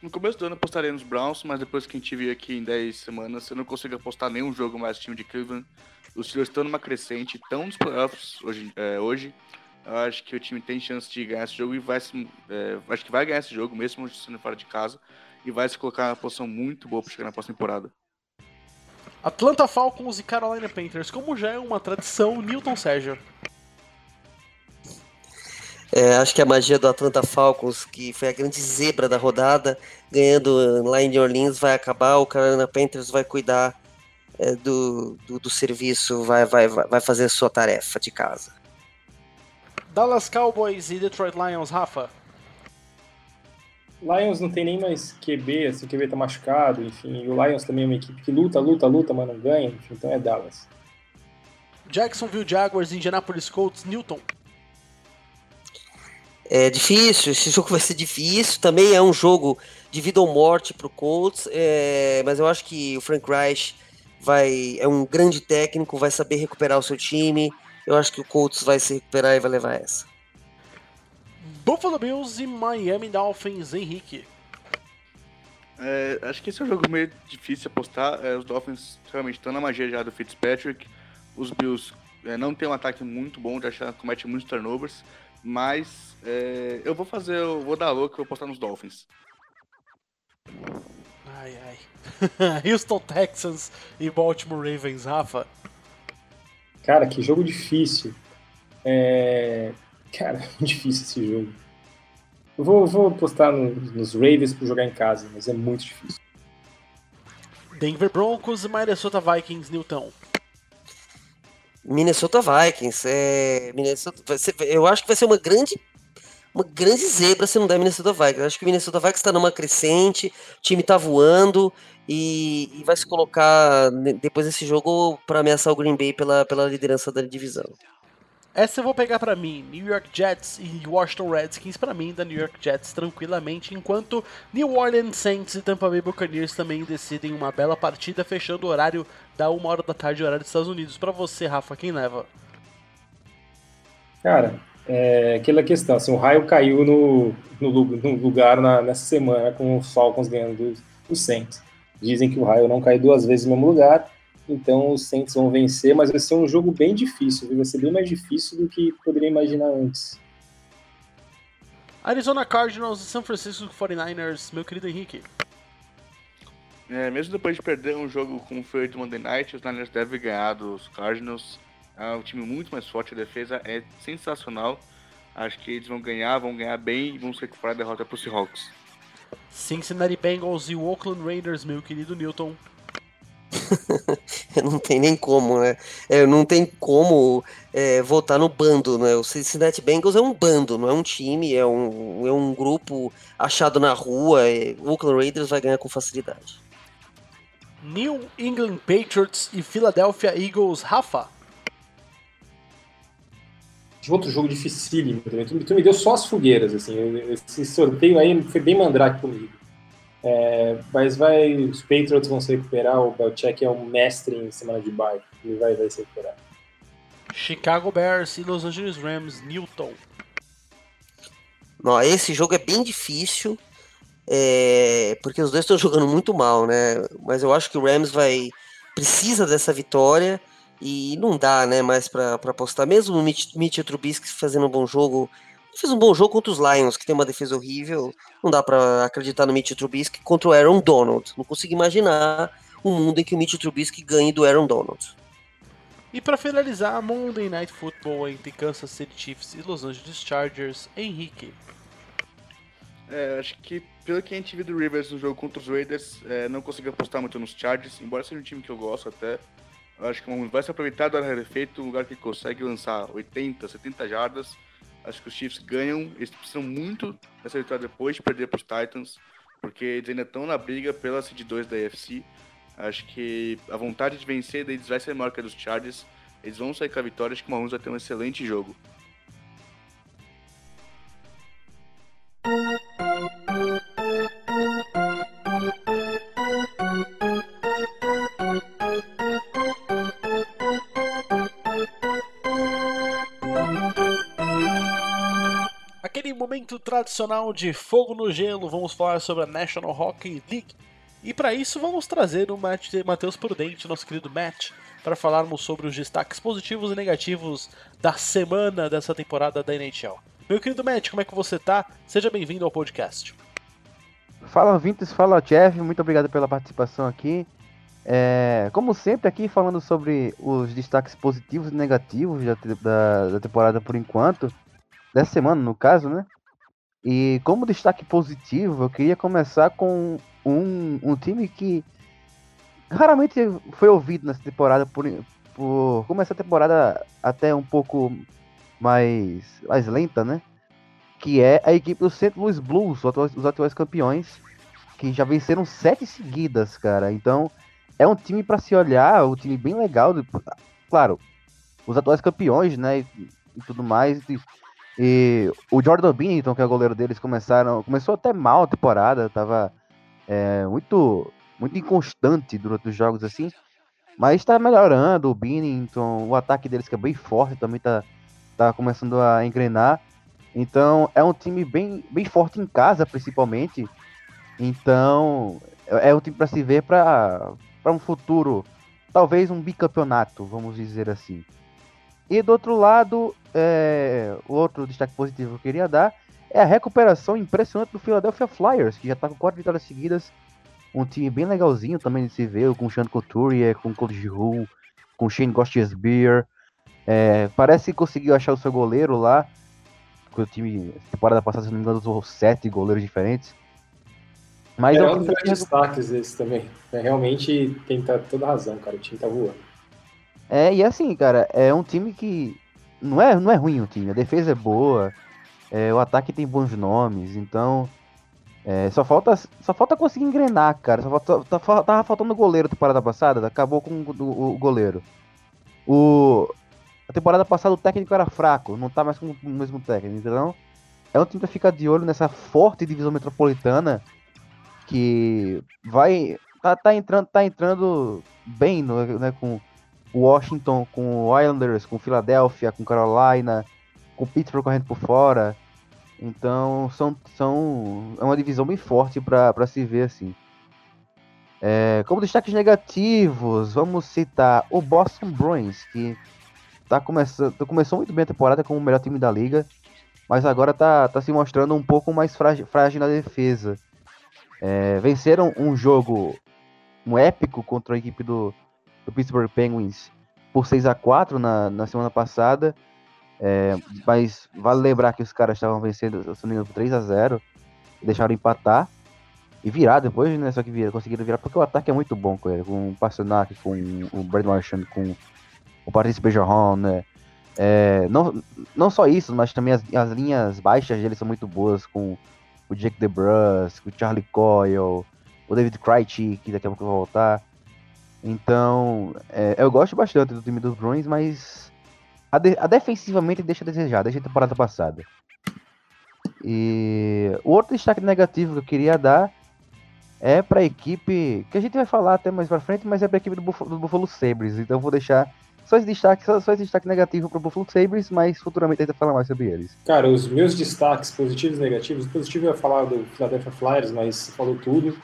no começo do ano apostaria nos Browns, mas depois que a gente viu aqui em 10 semanas, eu não consigo apostar nenhum jogo mais time de Cleveland. Os Steelers estão numa crescente, estão nos playoffs hoje, é, hoje. Eu acho que o time tem chance de ganhar esse jogo e vai se, é, acho que vai ganhar esse jogo, mesmo sendo fora de casa, e vai se colocar numa posição muito boa para chegar na próxima temporada. Atlanta Falcons e Carolina Panthers, como já é uma tradição, Newton Sérgio. É, acho que a magia do Atlanta Falcons, que foi a grande zebra da rodada, ganhando lá em New Orleans, vai acabar. O Carolina Panthers vai cuidar é, do, do, do, serviço, vai, vai, vai fazer a sua tarefa de casa. Dallas Cowboys e Detroit Lions, Rafa. Lions não tem nem mais QB, assim, o QB tá machucado, enfim. E o Lions também é uma equipe que luta, luta, luta, mas não ganha, enfim, então é Dallas. Jacksonville Jaguars, Indianapolis Colts, Newton. É difícil, esse jogo vai ser difícil. Também é um jogo de vida ou morte pro Colts, é, mas eu acho que o Frank Reich vai é um grande técnico, vai saber recuperar o seu time. Eu acho que o Colts vai se recuperar e vai levar essa. Buffalo Bills e Miami Dolphins, Henrique. É, acho que esse é um jogo meio difícil de apostar. É, os Dolphins realmente estão na magia já do Fitzpatrick. Os Bills é, não tem um ataque muito bom, já comete muitos turnovers. Mas é, eu vou fazer, eu vou dar louco, eu vou apostar nos Dolphins. Ai, ai. Houston Texans e Baltimore Ravens, Rafa. Cara, que jogo difícil. É... Cara, é difícil esse jogo. Eu vou, vou apostar no, nos Ravens para jogar em casa, mas é muito difícil. Denver Broncos e Minnesota Vikings, Newton. Minnesota Vikings. É, Minnesota, ser, eu acho que vai ser uma grande uma grande zebra se não der Minnesota Vikings. Eu acho que o Minnesota Vikings está numa crescente, o time está voando e, e, vai se colocar depois desse jogo para ameaçar o Green Bay pela, pela liderança da divisão. Essa eu vou pegar para mim, New York Jets e Washington Redskins para mim da New York Jets tranquilamente, enquanto New Orleans Saints e Tampa Bay Buccaneers também decidem uma bela partida fechando o horário da uma hora da tarde horário dos Estados Unidos. Para você, Rafa, quem leva? Cara, é aquela questão, assim, o raio caiu no, no, no lugar na, nessa semana com os Falcons ganhando do Saints. Dizem que o raio não cai duas vezes no mesmo lugar então os Saints vão vencer, mas vai ser um jogo bem difícil, viu? vai ser bem mais difícil do que poderia imaginar antes. Arizona Cardinals e San Francisco 49ers, meu querido Henrique. É, mesmo depois de perder um jogo como foi o Monday Night, os Niners devem ganhar dos Cardinals. É um time muito mais forte, a defesa é sensacional. Acho que eles vão ganhar, vão ganhar bem e vão se recuperar a derrota para os Seahawks. Cincinnati Bengals e Oakland Raiders, meu querido Newton. não tem nem como, né? É, não tem como é, votar no bando, né? O Cincinnati Bengals é um bando, não é um time, é um, é um grupo achado na rua. É, o Oakland Raiders vai ganhar com facilidade. New England Patriots e Philadelphia Eagles, Rafa. Outro jogo dificílimo também. Tu, tu me deu só as fogueiras, assim. Esse sorteio aí foi bem mandrake comigo. É, mas vai, os Patriots vão se recuperar, o Belichick é um mestre em semana de bye, ele vai, vai se recuperar. Chicago Bears e Los Angeles Rams, Newton. Não, esse jogo é bem difícil, é, porque os dois estão jogando muito mal, né? Mas eu acho que o Rams vai precisa dessa vitória e não dá, né, mais para apostar. Mesmo o Mitch, Mitch Trubisky fazendo um bom jogo, fez um bom jogo contra os Lions, que tem uma defesa horrível. Não dá para acreditar no Mitch Trubisky contra o Aaron Donald. Não consigo imaginar um mundo em que o Mitch Trubisky ganhe do Aaron Donald. E para finalizar, Monday Night Football entre Kansas City Chiefs e Los Angeles Chargers, Henrique. É, acho que pelo que a gente viu do Rivers no jogo contra os Raiders, é, não consegui apostar muito nos Chargers, embora seja um time que eu gosto até. Eu acho que vai se aproveitar do área um lugar que consegue lançar 80, 70 jardas. Acho que os Chiefs ganham, eles precisam muito dessa vitória depois de perder para os Titans, porque eles ainda estão na briga pela seed 2 da AFC. Acho que a vontade de vencer deles vai ser maior que a dos Chargers. Eles vão sair com a vitória, acho que o Mahomes vai ter um excelente jogo. Tradicional de fogo no gelo, vamos falar sobre a National Hockey League. E para isso vamos trazer o Matheus Prudente, nosso querido Matt, para falarmos sobre os destaques positivos e negativos da semana dessa temporada da NHL. Meu querido Matt, como é que você tá? Seja bem-vindo ao podcast. Fala Vintes, fala Jeff, muito obrigado pela participação aqui. É, como sempre aqui falando sobre os destaques positivos e negativos da, da, da temporada por enquanto, dessa semana no caso, né? E como destaque positivo, eu queria começar com um, um time que raramente foi ouvido nessa temporada por, por começar a temporada até um pouco mais, mais lenta, né? Que é a equipe do St. Louis Blues, os atuais, os atuais campeões, que já venceram sete seguidas, cara. Então, é um time para se olhar, um time bem legal. Claro, os atuais campeões, né? E, e tudo mais. E, o Jordan Binnington, que é o goleiro deles, começaram, começou até mal a temporada, tava é, muito, muito inconstante durante os jogos assim. Mas está melhorando o Binnington, o ataque deles que é bem forte também está tá começando a engrenar. Então é um time bem, bem forte em casa, principalmente. Então é, é um time para se ver para um futuro, talvez um bicampeonato, vamos dizer assim. E do outro lado, é, o outro destaque positivo que eu queria dar é a recuperação impressionante do Philadelphia Flyers, que já está com quatro vitórias seguidas. Um time bem legalzinho também de se ver, com o Sean Couturier, com o Cody Giroux, com o Shane Gostesbeer. É, parece que conseguiu achar o seu goleiro lá. Porque o time, temporada passada, se não me engano, usou sete goleiros diferentes. Mas é, é um dos destaques esse também. É, realmente tem tá toda razão, cara. O time tá voando. É, e assim, cara, é um time que. Não é, não é ruim o time. A defesa é boa. É, o ataque tem bons nomes, então. É, só, falta, só falta conseguir engrenar, cara. Só falta, tá, tava faltando o goleiro da temporada passada, acabou com o, o, goleiro. O, a temporada passada o técnico era fraco, não tá mais com o mesmo técnico, então. É um time pra ficar de olho nessa forte divisão metropolitana que vai. Tá, tá entrando, tá entrando bem né, com Washington, com Islanders, com Philadelphia, com Carolina, com Pittsburgh correndo por fora. Então são, são é uma divisão bem forte para se ver assim. É, como destaques negativos, vamos citar o Boston Bruins, que tá começando, começou muito bem a temporada como o melhor time da liga, mas agora tá, tá se mostrando um pouco mais frágil, frágil na defesa. É, venceram um jogo um épico contra a equipe do, do Pittsburgh Penguins por 6 a 4 na, na semana passada é, mas vale lembrar que os caras estavam vencendo, se não por 3 a 0 deixaram empatar e virar depois, né? Só que viram, conseguiram virar porque o ataque é muito bom com ele, com o Pasternak, com o Brad Marchand, com o Patrice Bergeron, né? É, não, não só isso, mas também as, as linhas baixas dele são muito boas com o Jake DeBrus, com o Charlie Coyle, o David Krejci, que daqui a pouco vai voltar. Então, é, eu gosto bastante do time dos Bruins, mas a, de, a defensivamente deixa a desejar, desde a temporada passada. E o outro destaque negativo que eu queria dar é para a equipe, que a gente vai falar até mais para frente, mas é para a equipe do Buffalo, do Buffalo Sabres. Então vou deixar só esse destaque, só, só esse destaque negativo para o Buffalo Sabres, mas futuramente a gente vai falar mais sobre eles. Cara, os meus destaques positivos e negativos, positivo eu ia falar do Philadelphia Flyers, mas falou tudo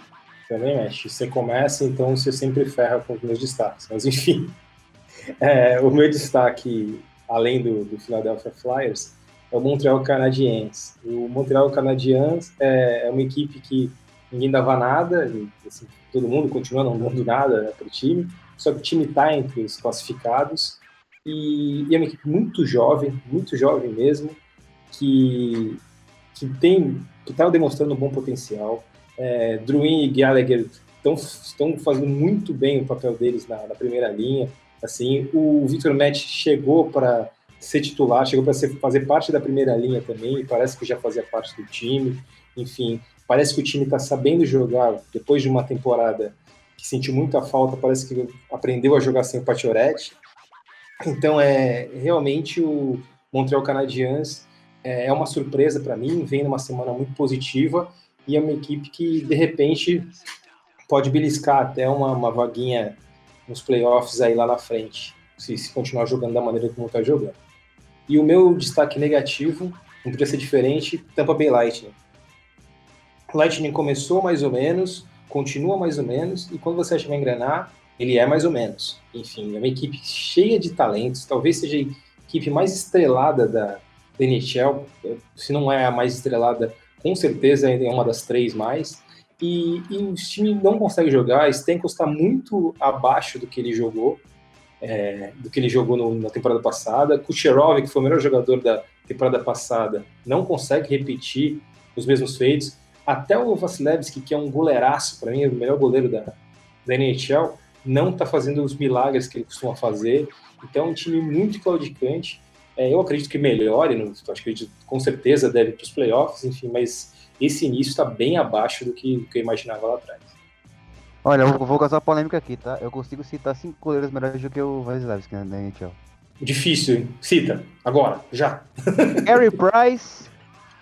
também, Mesh. Você começa, então você sempre ferra com os meus destaques. Mas enfim, é, o meu destaque além do, do Philadelphia Flyers, é o Montreal Canadiens. O Montreal Canadiens é, é uma equipe que ninguém dava nada, assim, todo mundo continua não dando nada né, para o time, só que o time está entre os classificados e, e, é uma equipe muito jovem, muito jovem mesmo, que, que tem que está demonstrando um bom potencial. É, Druin e Gallagher estão fazendo muito bem o papel deles na, na primeira linha. Assim, o Victor Match chegou para ser titular, chegou para fazer parte da primeira linha também, parece que já fazia parte do time. Enfim, parece que o time está sabendo jogar depois de uma temporada que sentiu muita falta, parece que aprendeu a jogar sem o Pachorete. Então, é realmente o Montreal Canadiens é, é uma surpresa para mim, vem numa semana muito positiva e é uma equipe que, de repente, pode beliscar até uma, uma vaguinha nos playoffs aí lá na frente, se, se continuar jogando da maneira como está jogando. E o meu destaque negativo, não podia ser diferente, Tampa Bay Lightning. Lightning começou mais ou menos, continua mais ou menos, e quando você acha que vai engrenar, ele é mais ou menos. Enfim, é uma equipe cheia de talentos, talvez seja a equipe mais estrelada da, da NHL, se não é a mais estrelada, com certeza é uma das três mais. E, e o time não consegue jogar, Stenko está muito abaixo do que ele jogou, é, do que ele jogou no, na temporada passada. Kucherov, que foi o melhor jogador da temporada passada, não consegue repetir os mesmos feitos. Até o Vasilevski, que é um goleiraço, para mim, é o melhor goleiro da, da NHL, não está fazendo os milagres que ele costuma fazer. Então, é um time muito claudicante. É, eu acredito que melhore, não, acho que com certeza deve para os playoffs, enfim, mas esse início está bem abaixo do que, do que eu imaginava lá atrás. Olha, eu vou causar polêmica aqui, tá? Eu consigo citar cinco goleiros melhores do que o Vasilevski na NHL. Difícil, hein? Cita, agora, já. Gary Price,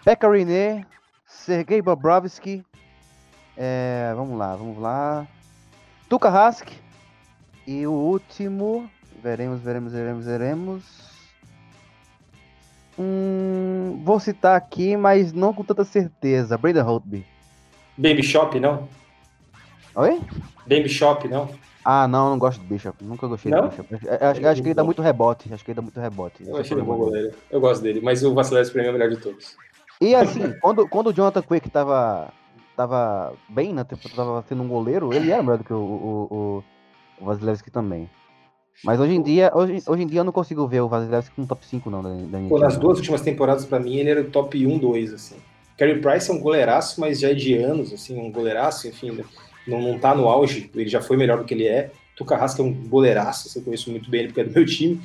Pekka Rinne, Sergei Bobrovsky, é, vamos lá, vamos lá. Tuka Rask e o último, veremos, veremos, veremos, veremos. Hum, vou citar aqui, mas não com tanta certeza. Brandon Holtby. Baby Shop, não? Oi? Baby Shop, não? Ah, não, não gosto do Bishop. Nunca gostei não? do Bishop. Acho, acho, que ele dá muito rebote. Acho que ele dá muito rebote. Eu achei ele bom goleiro. Eu gosto dele, mas o Vasilevski pra mim é o melhor de todos. E assim, quando, quando o Jonathan Quick tava, tava bem, né? Tava sendo um goleiro, ele era melhor do que o, o, o, o Vasilevski também. Mas hoje em dia, hoje, hoje em dia eu não consigo ver o Vasilevski no top 5 não da, da Pô, nas duas últimas temporadas para mim ele era o top 1, 2 assim. Carey Price é um goleiraço, mas já é de anos assim, um goleiraço, enfim, não, não tá no auge, ele já foi melhor do que ele é. Tuca Rasca é um goleiraço, assim, eu conheço muito bem ele porque é do meu time.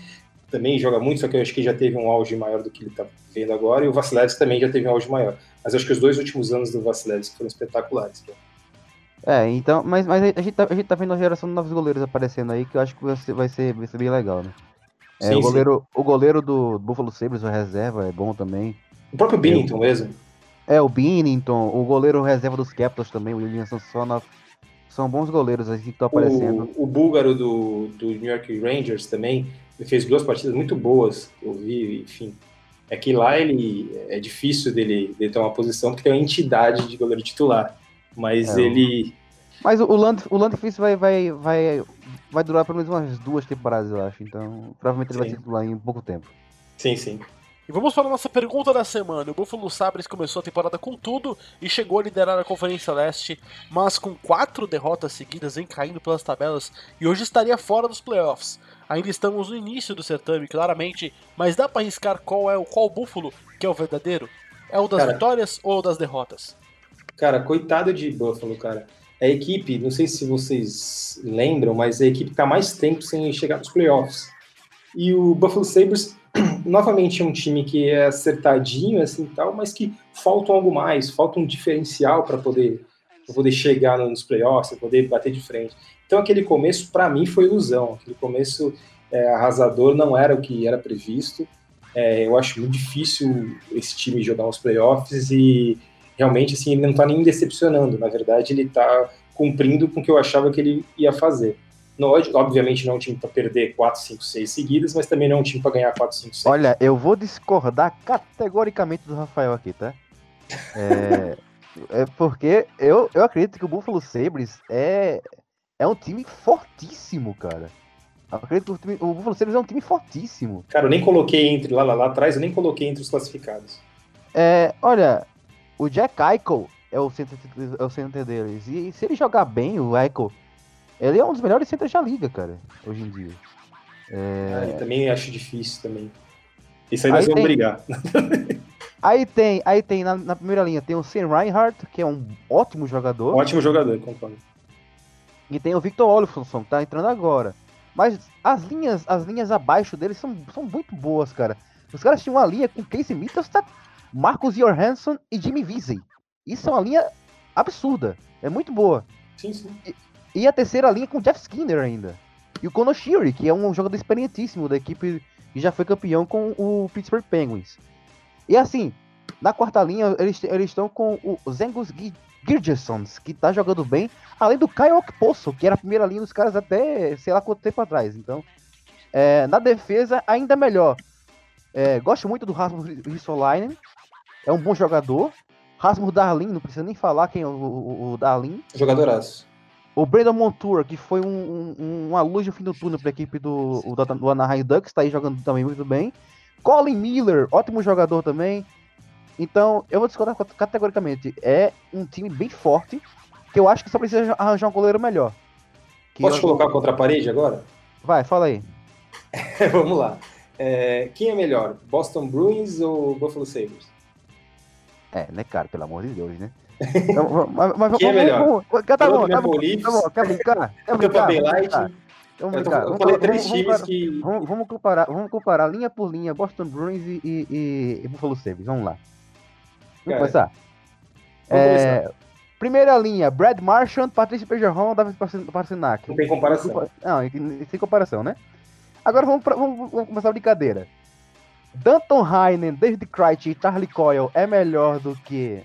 Também joga muito, só que eu acho que já teve um auge maior do que ele tá vendo agora, e o Vasilevski também já teve um auge maior. Mas acho que os dois últimos anos do Vasilevski foram espetaculares. Cara. É, então, mas, mas a, gente tá, a gente tá vendo a geração de novos goleiros aparecendo aí, que eu acho que vai ser, vai ser, vai ser bem legal, né? É, sim, o, goleiro, o goleiro do Buffalo Sabres, o reserva, é bom também. O próprio Binnington mesmo. É, o Binnington, o goleiro reserva dos Capitals também, o William Samsonov. São bons goleiros aí que estão aparecendo. O, o búlgaro do, do New York Rangers também fez duas partidas muito boas, eu vi, enfim. É que lá ele é difícil dele, dele ter uma posição porque tem uma entidade de goleiro titular. Mas é, ele. Mas o Land, o Landfist vai, vai, vai, vai durar pelo menos umas duas temporadas, eu acho. Então, provavelmente ele sim. vai ser titular em pouco tempo. Sim, sim. E vamos para a nossa pergunta da semana. O Buffalo Sabres começou a temporada com tudo e chegou a liderar a Conferência Leste, mas com quatro derrotas seguidas em caindo pelas tabelas e hoje estaria fora dos playoffs. Ainda estamos no início do certame, claramente, mas dá para arriscar qual é o qual Buffalo que é o verdadeiro? É o das Cara, vitórias ou o das derrotas? Cara, coitado de Buffalo, cara. A equipe, não sei se vocês lembram, mas a equipe que tá mais tempo sem chegar nos playoffs. E o Buffalo Sabres, novamente, é um time que é acertadinho, assim tal, mas que falta algo mais, falta um diferencial para poder, poder chegar nos playoffs, poder bater de frente. Então, aquele começo, para mim, foi ilusão. Aquele começo é, arrasador não era o que era previsto. É, eu acho muito difícil esse time jogar os playoffs e realmente assim, ele não está nem decepcionando, na verdade ele está cumprindo com o que eu achava que ele ia fazer. Não, obviamente não é um time para perder 4, 5, 6 seguidas, mas também não é um time para ganhar 4, 5, 6. Olha, eu vou discordar categoricamente do Rafael aqui, tá? É, é porque eu, eu acredito que o Buffalo Sabres é, é um time fortíssimo, cara. Eu acredito que o, time, o Buffalo Sabres é um time fortíssimo. Cara, eu nem coloquei entre lá, lá, lá atrás, eu nem coloquei entre os classificados. É, olha, o Jack Eichel é o center, é o center deles. E se ele jogar bem, o Eichel, ele é um dos melhores centers da liga, cara, hoje em dia. Ah, eu também acho difícil também. Isso aí Aí nós vamos tem- brigar. Aí tem, aí tem na, na primeira linha tem o Sam Reinhardt, que é um ótimo jogador. Ótimo jogador, concordo. E tem o Victor Olofsson, que tá entrando agora. Mas as linhas, as linhas abaixo deles são, são muito boas, cara. Os caras tinham uma linha com Casey Mittelstadt, Marcus Johansson e Jimmy Vesey. Isso é uma linha absurda. É muito boa. Sim, sim. E a terceira linha com Jeff Skinner ainda. E o Konoshiri, que é um jogador experientíssimo da equipe que já foi campeão com o Pittsburgh Penguins. E assim, na quarta linha, eles eles estão com o Zengus Gi- Girgensons, que tá jogando bem, além do Kyle Okposo, que era a primeira linha dos caras até sei lá quanto tempo atrás. Então, é, na defesa, ainda melhor. É, gosto muito do Rasmus Ristolainen, é um bom jogador. Rasmus Darlin, não precisa nem falar quem é o, o, o Darlin. Jogadoraço. O Brandon Montour, que foi um, um- uma luz no fim do túnel para a equipe do, do, do Anaheim Ducks, está aí jogando também muito bem. Colin Miller, ótimo jogador também. Então, eu vou discordar cat- categoricamente. É um time bem forte, que eu acho que só precisa arranjar um goleiro melhor. Que Posso eu- colocar contra a parede agora? Vai, fala aí. Vamos lá. É, quem é melhor, Boston Bruins ou Buffalo Sabres? É, né, cara? Pelo amor de Deus, né? Então, vamos- mas, mas Quem é vamos- melhor? vamos- vamos- Tá bom, tá bom, Maple Leafs, tá bom. Quer brincar? Quer brincar? Vamos brincar. Vamos Eu, tô- brincar. eu Vamos falei três vamos- times vamos- que. Vamos, vamos comparar, vamos comparar linha por linha Boston Bruins e, e, e- e Buffalo Sabres. Vamos lá. Vamos começar. Vamos É, começar. primeira linha, Brad Marchand, Patrícia Bergeron, David Parcenac. Não tem comparação. Não, sem comparação, né? Agora vamos, pra- vamos, vamos começar a brincadeira. Danton Heinen, David Krejci e Charlie Coyle é melhor do que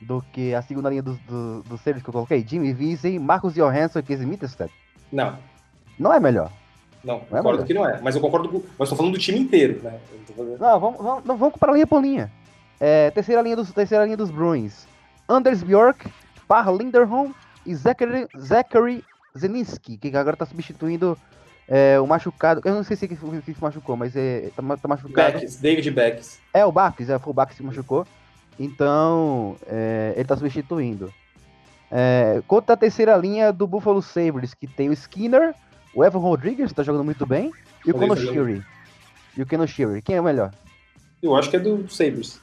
do que a segunda linha dos do, do Sabres que eu coloquei? Jimmy Vesey, Marcos Johansson e Casey Mittelstadt? Não, Não é melhor. não, é concordo melhor. que não é. Mas eu concordo com. Mas tô falando do time inteiro, né? Não Não, vamos, vamos, não, vamos comparar linha por linha. É, terceira, linha dos, terceira linha dos Bruins. Anders Bjork, Par Linderholm e Zachary, Zachary Zelinski, que agora tá substituindo é, o machucado. Eu não sei se que, que se machucou, mas é, tá, tá machucado. Becks, David Becks. É o Bax, é, foi o Bax que se machucou. Então, é, ele tá substituindo. É, contra a terceira linha do Buffalo Sabres, que tem o Skinner, o Evan Rodrigues, que tá jogando muito bem, e o Konoshiri. E o Konoshiri. Quem é o melhor? Eu acho que é do Sabres.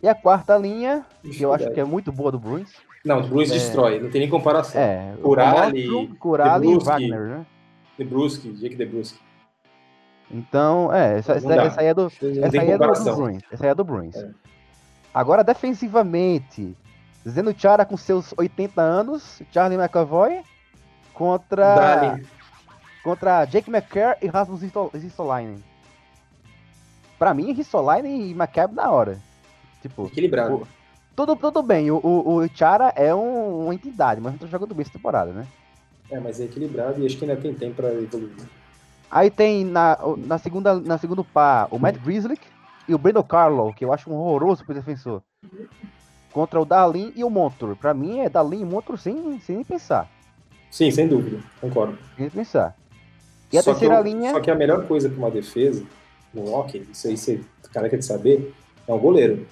E a quarta linha, que eu acho que é muito boa do Bruins. Não, o Bruins É. destrói, não tem nem comparação. É, Curali, Curali e Debrusque. Wagner, né? Debruski, Jake Debruski. Então, é, essa, essa, essa aí é do, Não essa aí é do. Bruins. Essa aí é do Bruins. É. Agora, defensivamente, Zeno Chara com seus 80 anos, Charlie McAvoy contra, Dali. contra Jake McCare e Rasmus Risto- Ristolainen. Pra mim, Ristolainen e McCabe na hora. Tipo, Equilibrado. o- tudo, tudo bem, o, o, o Chara é um- uma entidade, mas não tá jogando bem essa temporada, né? É, mas é equilibrado e acho que ainda tem tempo pra evoluir. Aí tem na, na, segunda, na segundo par o Matt Grizzlick e o Brandon Carlo, que eu acho um horroroso pro defensor. Contra o Dalin e o Montour. Pra mim é Dalin e Montour sem, sem nem pensar. Sim, sem dúvida, concordo. Sem nem pensar. E a Só terceira eu- linha. Só que a melhor coisa pra uma defesa, no hockey, isso aí você careca de saber, é o goleiro.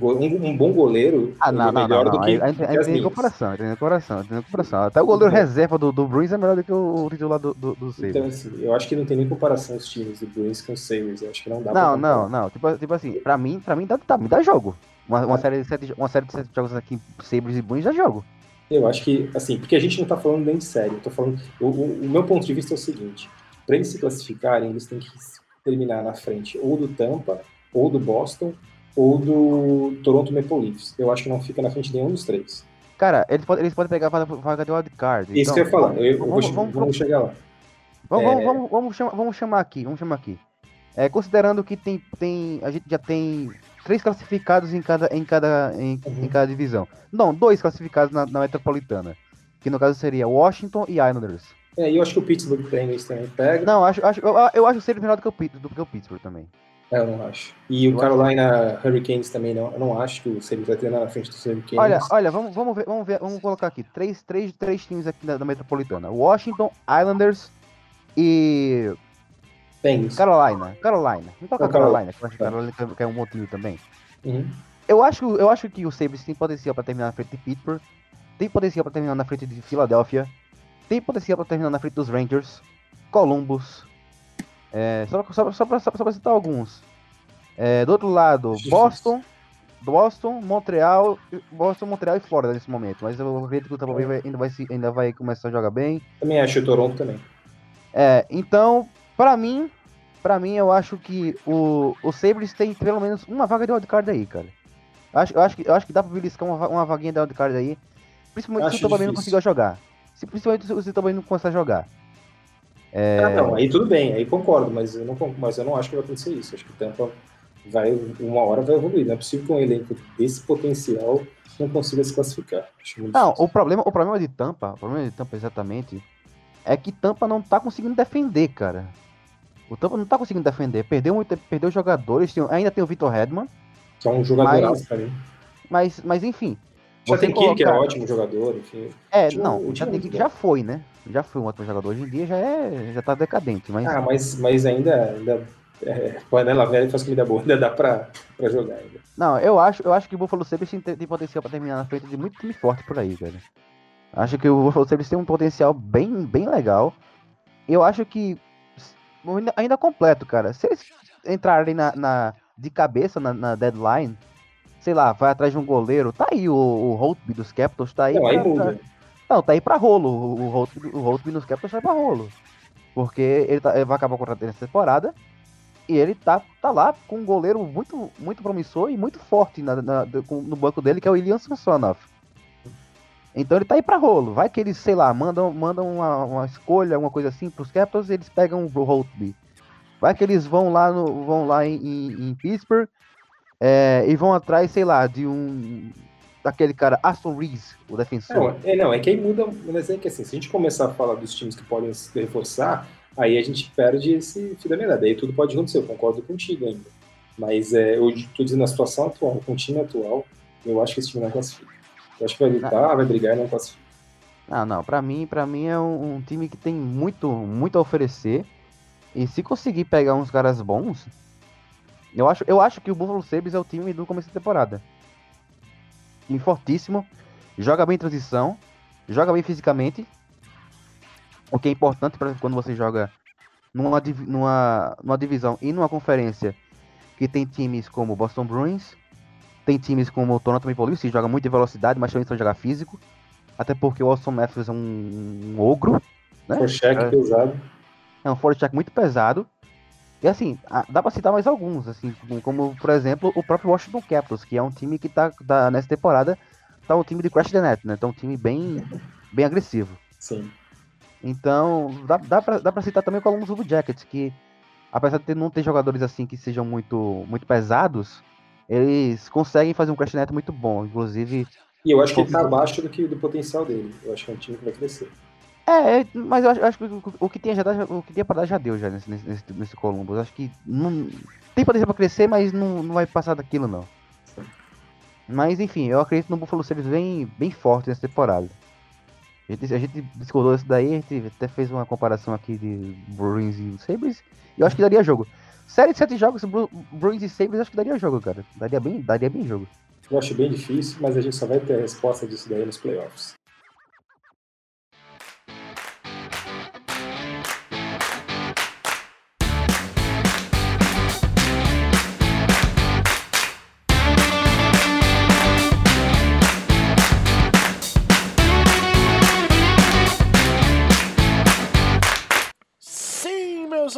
Um, um- bom goleiro Ah, ele não, é não, melhor não. do não. que, Aí, do que aí as tem comparação, tem comparação, tem comparação. Até o goleiro Então- reserva do, do Bruins é melhor do que o, o titular do, do, do Sabres. Então, assim, eu acho que não tem nem comparação os times do Bruins com os Sabres. Eu acho que não dá pra Não, não, não. Tipo, tipo assim, pra mim, pra mim dá, tá, me dá jogo. Uma, uma, série de sete, uma série de sete jogos aqui, Sabres e Bruins dá jogo. Eu acho que, assim, porque a gente não tá falando nem de série. Eu tô falando. O, o- o meu ponto de vista é o seguinte: para eles se classificarem, eles têm que terminar na frente ou do Tampa, ou do Boston, ou do Toronto Maple Leafs. Eu acho que não fica na frente de nenhum dos três. Cara, eles podem, eles podem pegar a vaga de wildcard. Isso então, que eu ia falar. Eu, eu vou, vamos, che- vamos, vamos chegar lá. Vamos, É. vamos, vamos, chamar, vamos chamar aqui, vamos chamar aqui. É, considerando que tem, tem, a gente já tem três classificados em cada, em cada, em, Uhum. em cada divisão. Não, dois classificados na, na metropolitana. Que no caso seria Washington e Islanders. É, e eu acho que o Pittsburgh Penguins também pega. Não, acho, acho, eu, eu acho o Sabres melhor do que o, do que o Pittsburgh também. É, eu não acho. E o Carolina Hurricanes também não. Eu não acho que o Sabres vai treinar na frente do Hurricanes. Olha, olha, vamos, vamos ver, vamos ver, vamos colocar aqui três, três, três times aqui da, da Metropolitana: Washington, Islanders e Penguins. Carolina. Carolina. Não toca Ah, Carol- Carolina, que eu acho que tá. Carolina que- é um time também. Uhum. Eu acho, eu acho que o Sabres tem potencial pra terminar na frente de Pittsburgh, tem potencial pra terminar na frente de Philadelphia, tem potencial pra terminar na frente dos Rangers, Columbus, é, só, só, só, pra citar alguns. É, do outro lado. Boston, Boston, Montreal, Boston, Montreal e Flórida nesse momento. Mas eu acredito que o Tampa Bay ainda, vai, ainda vai começar a jogar bem. Também acho o Toronto também. É, então, pra mim, pra mim, eu acho que o, o Sabres tem pelo menos uma vaga de wildcard aí, cara. Eu acho, eu acho, que, eu acho que dá pra beliscar uma, uma vaguinha de wildcard aí. Principalmente se o Tampa Bay não conseguir jogar. Se, principalmente se o Tampa Bay não começar a jogar. É, Ah, não, aí tudo bem, aí concordo, mas eu não, mas eu não acho que vai acontecer isso. Acho que o Tampa vai, uma hora vai evoluir. Não é possível que um elenco desse potencial não consiga se classificar. Não, difícil. o problema, o problema de Tampa, o problema de Tampa exatamente, é que Tampa não tá conseguindo defender, cara. O Tampa não tá conseguindo defender. Perdeu, muito, perdeu jogadores, tem- ainda tem o Vitor Redman, Que é um jogador mas- pra mim. mas, mas enfim. Já tem Kiri, que é colocar- ótimo jogador, enfim. É, não, o é muito que já foi, né? Já foi um ótimo jogador. Hoje em dia já é. já tá decadente, mas. Ah, mas, mas ainda, ainda é, panela velha faz comida boa, ainda dá pra, pra jogar ainda. Não, eu acho, eu acho que o Buffalo Sabres tem, tem potencial pra terminar na frente de muito time forte por aí, cara. Acho que o Buffalo Sabres tem um potencial bem, bem legal. Eu acho que ainda, ainda completo, cara. Se eles entrarem na, na- de cabeça na, na deadline, sei lá, vai atrás de um goleiro, tá aí o, o Holtby dos Capitals, tá aí. Não, aí pra- muda. Não, tá aí pra rolo. O, Holtby, o Holtby nos Capitals vai pra rolo. Porque ele, tá- ele vai acabar o contrato nessa temporada. E ele tá, tá lá com um goleiro muito, muito promissor e muito forte na- na- no banco dele, que é o Ilian Samsonov. Então ele tá aí pra rolo. Vai que eles, sei lá, mandam, mandam uma, uma escolha, alguma coisa assim pros Capitals e eles pegam o Holtby. Vai que eles vão lá, no, vão lá em, em- em Pittsburgh é, e vão atrás, sei lá, de um. Daquele cara, Aston Reese, o defensor. Não, é, não, é que aí muda, mas é que assim, se a gente começar a falar dos times que podem se reforçar, aí a gente perde esse fio da meada. Aí tudo pode acontecer, eu concordo contigo ainda. Mas é, eu tô dizendo a situação atual, com o time atual, eu acho que esse time não classifica. Eu acho que vai lutar, vai brigar e não classifica. Não, não, pra mim, pra mim é um, um time que tem muito, muito a oferecer. E se conseguir pegar uns caras bons, eu acho, eu acho que o Buffalo Sabres é o time do começo da temporada. Time fortíssimo, joga bem em transição, joga bem fisicamente. O que é importante para quando você joga numa, numa, numa divisão e numa conferência que tem times como Boston Bruins, tem times como o Toronto Maple Leafs, que joga muito de velocidade, mas também só jogar físico. Até porque o Austin Matthews é um, um ogro, né? É. pesado. É um forecheck muito pesado. E assim, dá pra citar mais alguns, assim, como, como, por exemplo, o próprio Washington Capitals, que é um time que tá, tá nessa temporada, tá um time de Crash the Net, né? Então um time bem, bem agressivo. Sim. Então, dá, dá, pra, dá pra citar também o Columbus Blue Jackets, que apesar de não ter jogadores assim que sejam muito, muito pesados, eles conseguem fazer um Crash Net muito bom. Inclusive, E eu acho que ele tá abaixo do, que, do potencial dele. Eu acho que é um time que vai crescer. É, é, mas eu acho, eu acho que o, que tinha já o que tinha pra dar já deu já nesse, nesse, nesse, Columbus. Acho que não, tem potencial pra crescer, mas não, não vai passar daquilo não. Mas enfim, eu acredito no Buffalo Sabres bem, bem forte nessa temporada. A gente, a gente discordou isso daí, a gente até fez uma comparação aqui de Bruins e Sabres, e eu acho que daria jogo. Série de sete jogos, Bru- Bruins e Sabres, acho que daria jogo, cara. Daria bem, daria bem jogo. Eu acho bem difícil, mas a gente só vai ter a resposta disso daí nos playoffs.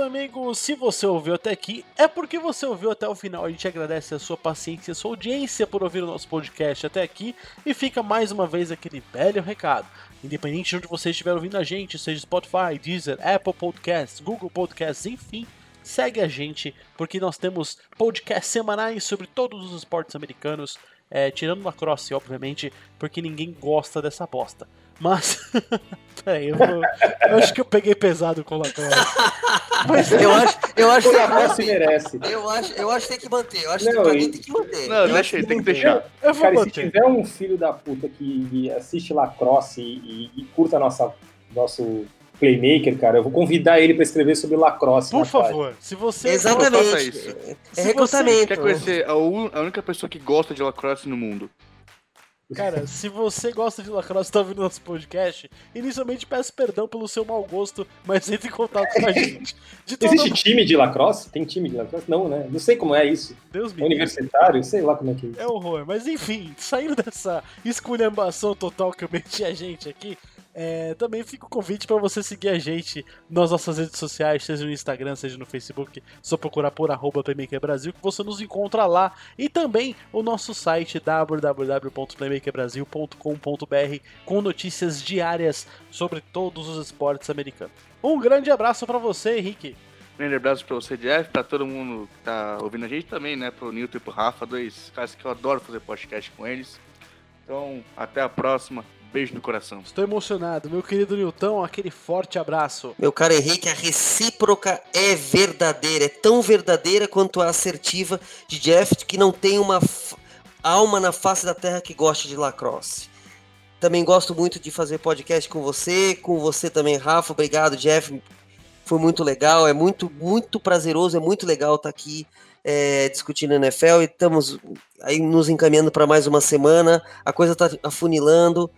Amigos, se você ouviu até aqui, é porque você ouviu até o final. A gente agradece a sua paciência, a sua audiência por ouvir o nosso podcast até aqui e fica mais uma vez aquele velho recado. Independente de onde você estiver ouvindo a gente, seja Spotify, Deezer, Apple Podcasts, Google Podcasts, enfim, segue a gente, porque nós temos podcasts semanais sobre todos os esportes americanos, é, tirando lacrosse, obviamente, porque ninguém gosta dessa bosta. Mas. Peraí, eu, vou... eu acho que eu peguei pesado com o Lacrosse. Mas Eu acho, eu acho O que tem Lacrosse manter. merece. Eu acho, eu acho que tem que manter. Eu acho Não, que pra mim tem que manter. Não, deixa aí, tem que deixar. eu vou Cara, e se manter. tiver um filho da puta que assiste lacrosse e, e- e curta nossa, nosso playmaker, cara, eu vou convidar ele pra escrever sobre lacrosse. Por página. favor, se você. Exatamente. isso. É Se recrutamento. Quer conhecer a, un- a única pessoa que gosta de lacrosse no mundo? Cara, se você gosta de lacrosse e tá ouvindo nosso podcast, inicialmente peço perdão pelo seu mau gosto, mas entre em contato com a gente. De todo Existe time de lacrosse? Tem time de lacrosse? Não, né? Não sei como é isso. Deus me universitário? Sei lá como é que é isso. É horror. Mas enfim, saindo dessa esculhambação total que eu meti a gente aqui, é, também fica o convite para você seguir a gente nas nossas redes sociais, seja no Instagram, seja no Facebook, só procurar por arroba Playmaker Brasil, que você nos encontra lá. E também o nosso site www.playmakerbrasil.com.br com notícias diárias sobre todos os esportes americanos. Um grande abraço para você, Henrique. Grande abraço pra você, Jeff, pra todo mundo que tá ouvindo a gente também, né? Pro Nilton e pro Rafa, dois caras que eu adoro fazer podcast com eles. Então, até a próxima. Beijo no coração. Estou emocionado. Meu querido Nilton, aquele forte abraço. Meu caro Henrique, a recíproca é verdadeira. É tão verdadeira quanto a assertiva de Jeff, que não tem uma alma na face da terra que goste de lacrosse. Também gosto muito de fazer podcast com você, com você também, Rafa. Obrigado, Jeff. Foi muito legal, é muito, muito prazeroso, é muito legal estar aqui é, discutindo NFL e estamos aí nos encaminhando para mais uma semana. A coisa está afunilando.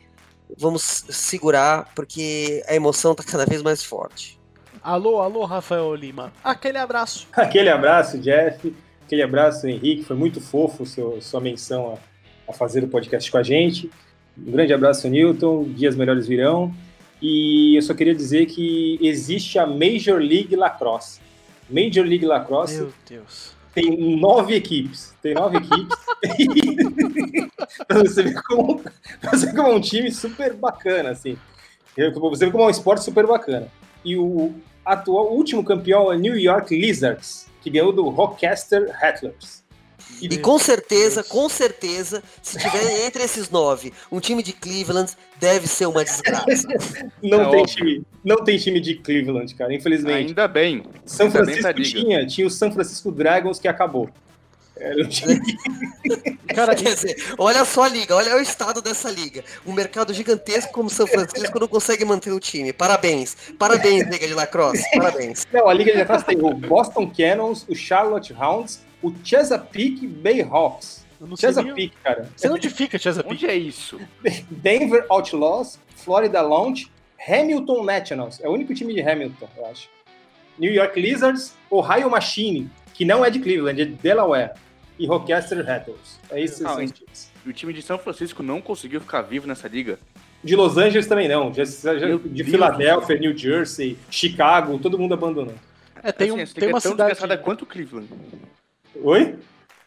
Vamos segurar, porque a emoção está cada vez mais forte. Alô, alô, Rafael Lima. Aquele abraço. Aquele abraço, Jeff. Aquele abraço, Henrique. Foi muito fofo seu, sua menção a, a fazer o podcast com a gente. Um grande abraço, Newton. Dias melhores virão. E eu só queria dizer que existe a Major League Lacrosse. Major League Lacrosse Meu Deus. Tem nove equipes. Tem nove equipes. pra você ver como, você ver como é um time super bacana, assim. Você vê como é um esporte super bacana. E o atual, o último campeão é New York Lizards, que ganhou do Rochester Rattlers. E com certeza, Deus. com certeza, se tiver entre esses nove um time de Cleveland, deve ser uma desgraça. Não, É tem óbvio. time, não tem time de Cleveland, cara, infelizmente. Ainda bem. São ainda bem pra Francisco liga. tinha, tinha o São Francisco Dragons que acabou. Time Cara, Quer dizer, olha só a liga, olha o estado dessa liga. Um mercado gigantesco como São Francisco não consegue manter o time. Parabéns. Parabéns, Liga de Lacrosse. Parabéns. Não, a Liga de Lacrosse tem o Boston Cannons, o Charlotte Hounds, o Chesapeake Bayhawks. eu não sei nem... Chesapeake, cara. Você onde fica, Chesapeake? Onde é isso? Denver Outlaws, Florida Launch, Hamilton Nationals. É o único time de Hamilton, eu acho. New York Lizards, Ohio Machine, que não é de Cleveland, é de Delaware. E Rochester Rattles. É isso Ah, são times. E o time de São Francisco não conseguiu ficar vivo nessa liga. De Los Angeles também não. De Deus. Filadélfia, New Jersey, Chicago, todo mundo abandonou. É, tem, um, Assim, essa tem uma é tão cidade... quanto o Cleveland. Oi?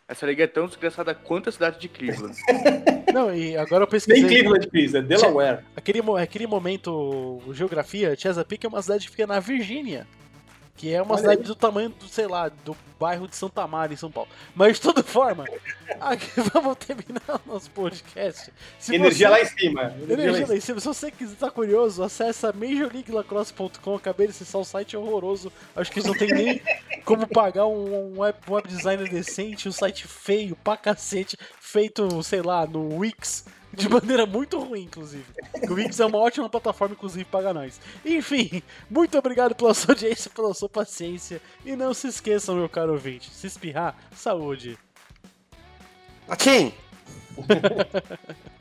Essa liga é tão desgraçada quanto a cidade de Cleveland. Não, e agora eu Nem pesquisei... Cleveland, Chris, é Delaware. Aquele, aquele momento, geografia, Chesapeake é uma cidade que fica na Virgínia. Que é uma Olha cidade aí. do tamanho, do, sei lá, do bairro de Santa Maria, em São Paulo. Mas de toda forma, aqui, vamos terminar o nosso podcast. Se Energia você- lá em cima. Energia lá em Energia cima. lá em cima. Se você quiser estar curioso, acessa majorleaguelacrosse.com. Acabei de acessar o site é horroroso. Acho que eles não tem nem como pagar um, um web, web designer decente, um site feio pra cacete, feito, sei lá, no Wix. De maneira muito ruim, inclusive. O Wix é uma ótima plataforma, inclusive, paga nós. Enfim, muito obrigado pela sua audiência, pela sua paciência. E não se esqueçam, meu caro ouvinte, se espirrar, saúde. A quem?